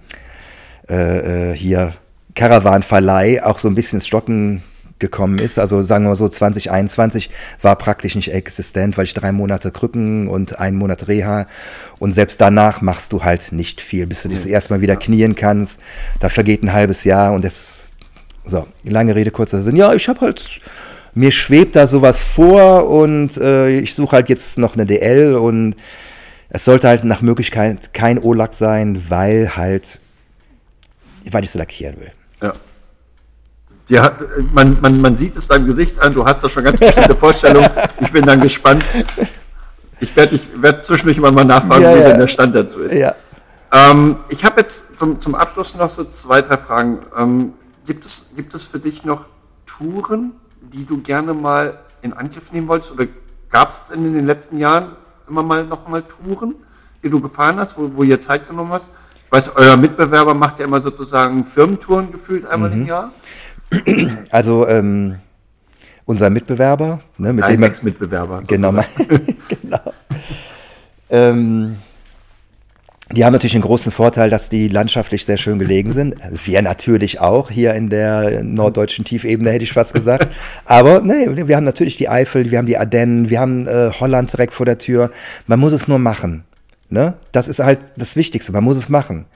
Speaker 1: äh, äh hier Caravan-Verleih auch so ein bisschen ins Stocken gekommen ist. Also sagen wir so, 2021 war praktisch nicht existent, weil ich drei Monate Krücken und einen Monat Reha und selbst danach machst du halt nicht viel, bis du dich ja. erstmal wieder knien kannst. Da vergeht ein halbes Jahr und das, so, lange Rede, kurzer Sinn. Ja, ich habe halt, mir schwebt da sowas vor und äh, ich suche halt jetzt noch eine DL und es sollte halt nach Möglichkeit kein O-Lack sein, weil halt, weil ich so lackieren will.
Speaker 2: Ja. Ja, man, man, man sieht es deinem Gesicht an, du hast da schon ganz bestimmte Vorstellungen. Ich bin dann gespannt. Ich werde werd zwischendurch immer mal nachfragen, ja, wie ja. denn der Stand dazu ist. Ja. Ähm, ich habe jetzt zum, zum Abschluss noch so zwei, drei Fragen. Ähm, gibt, es, gibt es für dich noch Touren, die du gerne mal in Angriff nehmen wolltest? Oder gab es in den letzten Jahren immer mal noch mal Touren, die du gefahren hast, wo, wo ihr Zeit genommen hast? Ich weiß, euer Mitbewerber macht ja immer sozusagen Firmentouren gefühlt einmal mhm. im Jahr.
Speaker 1: Also ähm, unser Mitbewerber,
Speaker 2: ne, mit dem Mitbewerber.
Speaker 1: Genau, genau. ähm, die haben natürlich einen großen Vorteil, dass die landschaftlich sehr schön gelegen sind. Wir natürlich auch hier in der norddeutschen Tiefebene, hätte ich fast gesagt. Aber nee, wir haben natürlich die Eifel, wir haben die Ardennen, wir haben äh, Holland direkt vor der Tür. Man muss es nur machen. Ne? Das ist halt das Wichtigste, man muss es machen.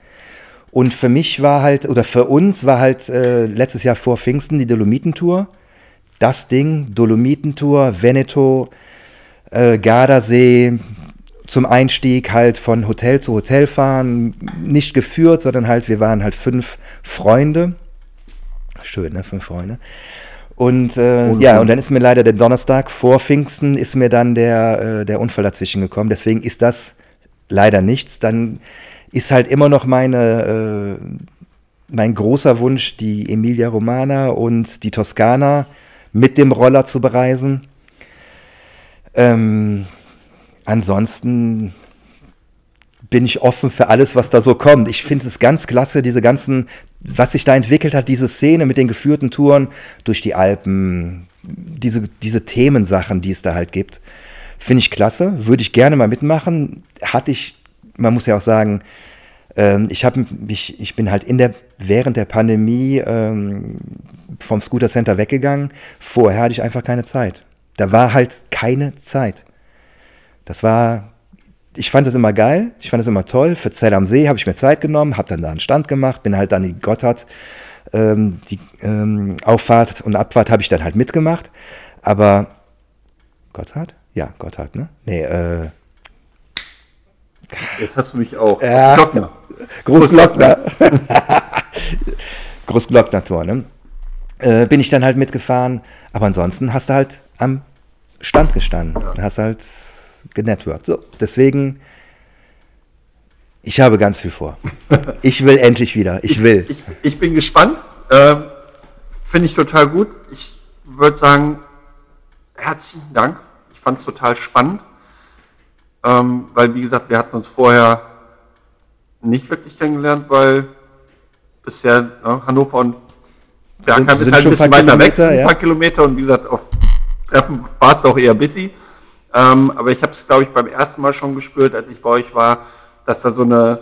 Speaker 1: Und für mich war halt, oder für uns war halt äh, letztes Jahr vor Pfingsten die Dolomitentour. Das Ding, Dolomitentour, Veneto, äh, Gardasee, zum Einstieg halt von Hotel zu Hotel fahren, nicht geführt, sondern halt, wir waren halt fünf Freunde. Schön, ne? Fünf Freunde. Und äh, ja, und dann ist mir leider der Donnerstag vor Pfingsten ist mir dann der, äh, der Unfall dazwischen gekommen. Deswegen ist das leider nichts. Dann ist halt immer noch meine, äh, mein großer Wunsch, die Emilia Romana und die Toskana mit dem Roller zu bereisen. Ähm, ansonsten bin ich offen für alles, was da so kommt. Ich finde es ganz klasse, diese ganzen, was sich da entwickelt hat, diese Szene mit den geführten Touren durch die Alpen, diese, diese Themensachen, die es da halt gibt, finde ich klasse. Würde ich gerne mal mitmachen. Hatte ich, man muss ja auch sagen, ähm, ich habe mich, ich bin halt in der, während der Pandemie ähm, vom Scooter Center weggegangen. Vorher hatte ich einfach keine Zeit. Da war halt keine Zeit. Das war ich fand das immer geil, ich fand das immer toll. Für Zell am See habe ich mir Zeit genommen, habe dann da einen Stand gemacht, bin halt dann die Gotthard, ähm, die ähm, Auffahrt und Abfahrt habe ich dann halt mitgemacht. Aber Gotthard? Ja, Gotthard, ne? Nee, äh.
Speaker 2: Jetzt hast du mich auch.
Speaker 1: Ja, Glockner. Großglockner. Großglockner-Tor, ne? Äh, bin ich dann halt mitgefahren. Aber ansonsten hast du halt am Stand gestanden. Ja. Hast halt genetworked. So, deswegen, ich habe ganz viel vor. Ich will endlich wieder. Ich will.
Speaker 2: Ich, ich bin gespannt. Ähm, Finde ich total gut. Ich würde sagen, herzlichen Dank. Ich fand es total spannend. Ähm, weil, wie gesagt, wir hatten uns vorher nicht wirklich kennengelernt, weil bisher ne, Hannover und Bergheim ist halt ein bisschen weiter weg, ein paar Kilometer und wie gesagt, auf Treffen war es doch eher busy. Ähm, aber ich habe es, glaube ich, beim ersten Mal schon gespürt, als ich bei euch war, dass da so eine,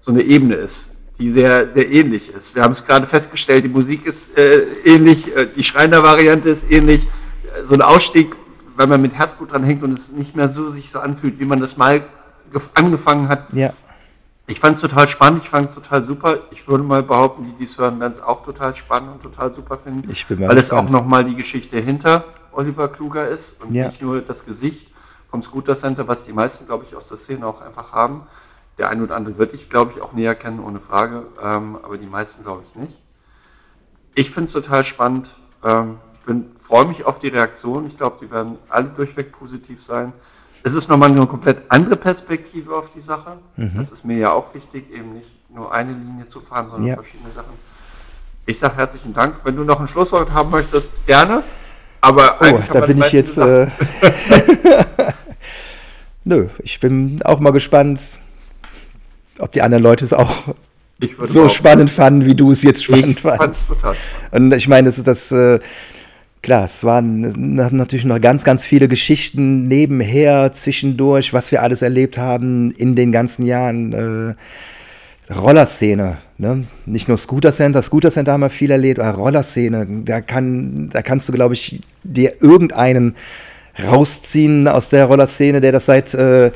Speaker 2: so eine Ebene ist, die sehr, sehr ähnlich ist. Wir haben es gerade festgestellt, die Musik ist äh, ähnlich, äh, die Schreiner-Variante ist ähnlich. So ein Ausstieg, weil man mit Herzblut dran hängt und es nicht mehr so sich so anfühlt, wie man das mal angefangen hat.
Speaker 1: Ja.
Speaker 2: Ich fand es total spannend, ich fand es total super. Ich würde mal behaupten, die, die es hören, werden es auch total spannend und total super finden.
Speaker 1: Ich bin mal
Speaker 2: weil gespannt. es auch nochmal die Geschichte hinter Oliver Kluger ist und ja. nicht nur das Gesicht vom Scooter Center, was die meisten, glaube ich, aus der Szene auch einfach haben. Der eine oder andere wird dich, glaube ich, auch näher kennen, ohne Frage, ähm, aber die meisten, glaube ich, nicht. Ich finde es total spannend. Ähm, ich freue mich auf die Reaktion. Ich glaube, die werden alle durchweg positiv sein. Es ist nochmal eine komplett andere Perspektive auf die Sache. Mhm. Das ist mir ja auch wichtig, eben nicht nur eine Linie zu fahren, sondern ja. verschiedene Sachen. Ich sage herzlichen Dank. Wenn du noch ein Schlusswort haben möchtest, gerne. Aber
Speaker 1: oh, da bin ich jetzt. Äh, Nö, ich bin auch mal gespannt, ob die anderen Leute es auch so auch spannend fanden, wie du es jetzt spannend. Total. Und ich meine, das ist das. Äh, klar, es waren natürlich noch ganz, ganz viele Geschichten nebenher, zwischendurch, was wir alles erlebt haben in den ganzen Jahren. Äh, Rollerszene, ne? nicht nur Scooter Center, Scooter Center haben wir viel erlebt, aber Rollerszene, da, kann, da kannst du, glaube ich, dir irgendeinen rausziehen aus der Rollerszene, der das seit, äh,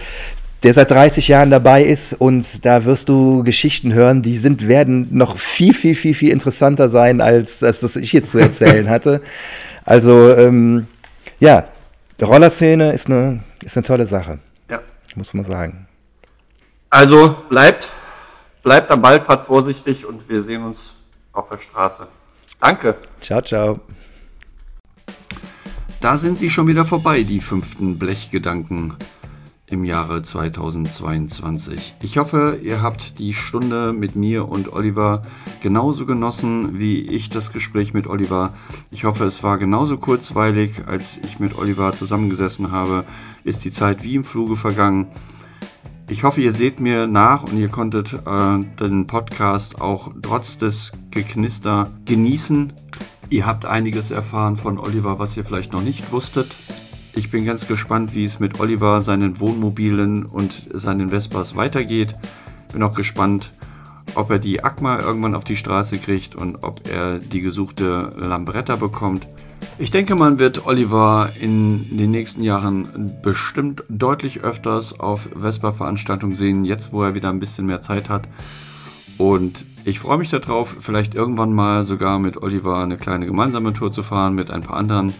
Speaker 1: der seit 30 Jahren dabei ist und da wirst du Geschichten hören, die sind, werden noch viel, viel, viel, viel interessanter sein, als, als das ich jetzt zu erzählen hatte. Also, ähm, ja, Rollerszene ist eine, ist eine tolle Sache.
Speaker 2: Ja.
Speaker 1: Muss man sagen.
Speaker 2: Also bleibt Bleibt am Ball, fahrt vorsichtig und wir sehen uns auf der Straße. Danke.
Speaker 1: Ciao, ciao.
Speaker 2: Da sind sie schon wieder vorbei, die fünften Blechgedanken im Jahre 2022. Ich hoffe, ihr habt die Stunde mit mir und Oliver genauso genossen wie ich das Gespräch mit Oliver. Ich hoffe, es war genauso kurzweilig, als ich mit Oliver zusammengesessen habe. Ist die Zeit wie im Fluge vergangen. Ich hoffe, ihr seht mir nach und ihr konntet äh, den Podcast auch trotz des Geknister genießen. Ihr habt einiges erfahren von Oliver, was ihr vielleicht noch nicht wusstet. Ich bin ganz gespannt, wie es mit Oliver, seinen Wohnmobilen und seinen Vespas weitergeht. Bin auch gespannt, ob er die Akma irgendwann auf die Straße kriegt und ob er die gesuchte Lambretta bekommt. Ich denke, man wird Oliver in den nächsten Jahren bestimmt deutlich öfters auf Vespa-Veranstaltungen sehen, jetzt wo er wieder ein bisschen mehr Zeit hat. Und ich freue mich darauf, vielleicht irgendwann mal sogar mit Oliver eine kleine gemeinsame Tour zu fahren, mit ein paar anderen.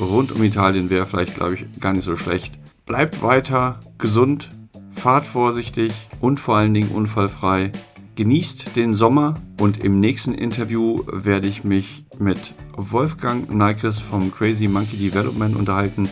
Speaker 2: Rund um Italien wäre vielleicht, glaube ich, gar nicht so schlecht. Bleibt weiter gesund, fahrt vorsichtig und vor allen Dingen unfallfrei. Genießt den Sommer und im nächsten Interview werde ich mich mit Wolfgang Neikes vom Crazy Monkey Development unterhalten.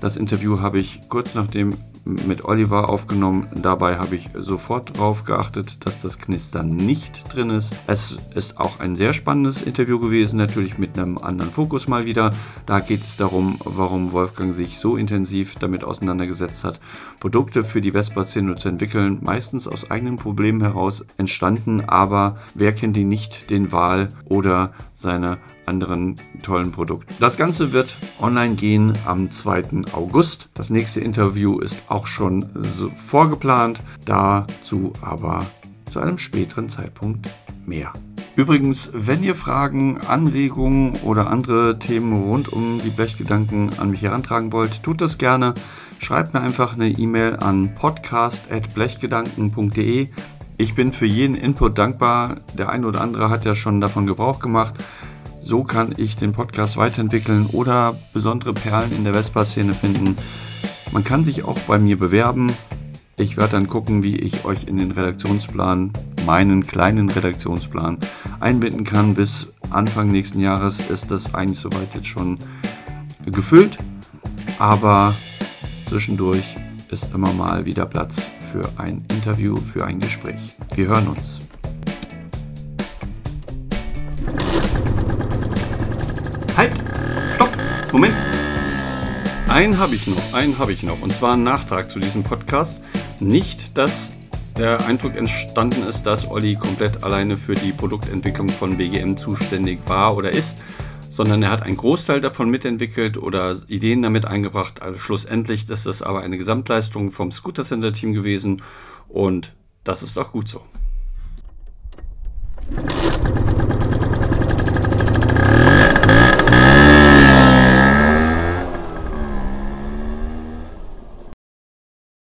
Speaker 2: Das Interview habe ich kurz nachdem mit Oliver aufgenommen. Dabei habe ich sofort darauf geachtet, dass das Knistern nicht drin ist. Es ist auch ein sehr spannendes Interview gewesen, natürlich mit einem anderen Fokus mal wieder. Da geht es darum, warum Wolfgang sich so intensiv damit auseinandergesetzt hat, Produkte für die Vespa-Szene zu entwickeln, meistens aus eigenen Problemen heraus entstanden, aber wer kennt die nicht, den Wahl oder seine anderen tollen Produkten. Das Ganze wird online gehen am 2. August. Das nächste Interview ist auch schon vorgeplant, dazu aber zu einem späteren Zeitpunkt mehr. Übrigens, wenn ihr Fragen, Anregungen oder andere Themen rund um die Blechgedanken an mich herantragen wollt, tut das gerne. Schreibt mir einfach eine E-Mail an podcast.blechgedanken.de. Ich bin für jeden Input dankbar. Der eine oder andere hat ja schon davon Gebrauch gemacht. So kann ich den Podcast weiterentwickeln oder besondere Perlen in der Vespa-Szene finden. Man kann sich auch bei mir bewerben. Ich werde dann gucken, wie ich euch in den Redaktionsplan, meinen kleinen Redaktionsplan, einbinden kann. Bis Anfang nächsten Jahres ist das eigentlich soweit jetzt schon gefüllt. Aber zwischendurch ist immer mal wieder Platz für ein Interview, für ein Gespräch. Wir hören uns. Halt! Stopp! Moment! Einen habe ich noch, einen habe ich noch. Und zwar ein Nachtrag zu diesem Podcast. Nicht, dass der Eindruck entstanden ist, dass Olli komplett alleine für die Produktentwicklung von BGM zuständig war oder ist, sondern er hat einen Großteil davon mitentwickelt oder Ideen damit eingebracht. Also schlussendlich ist das aber eine Gesamtleistung vom Scooter Center Team gewesen und das ist auch gut so.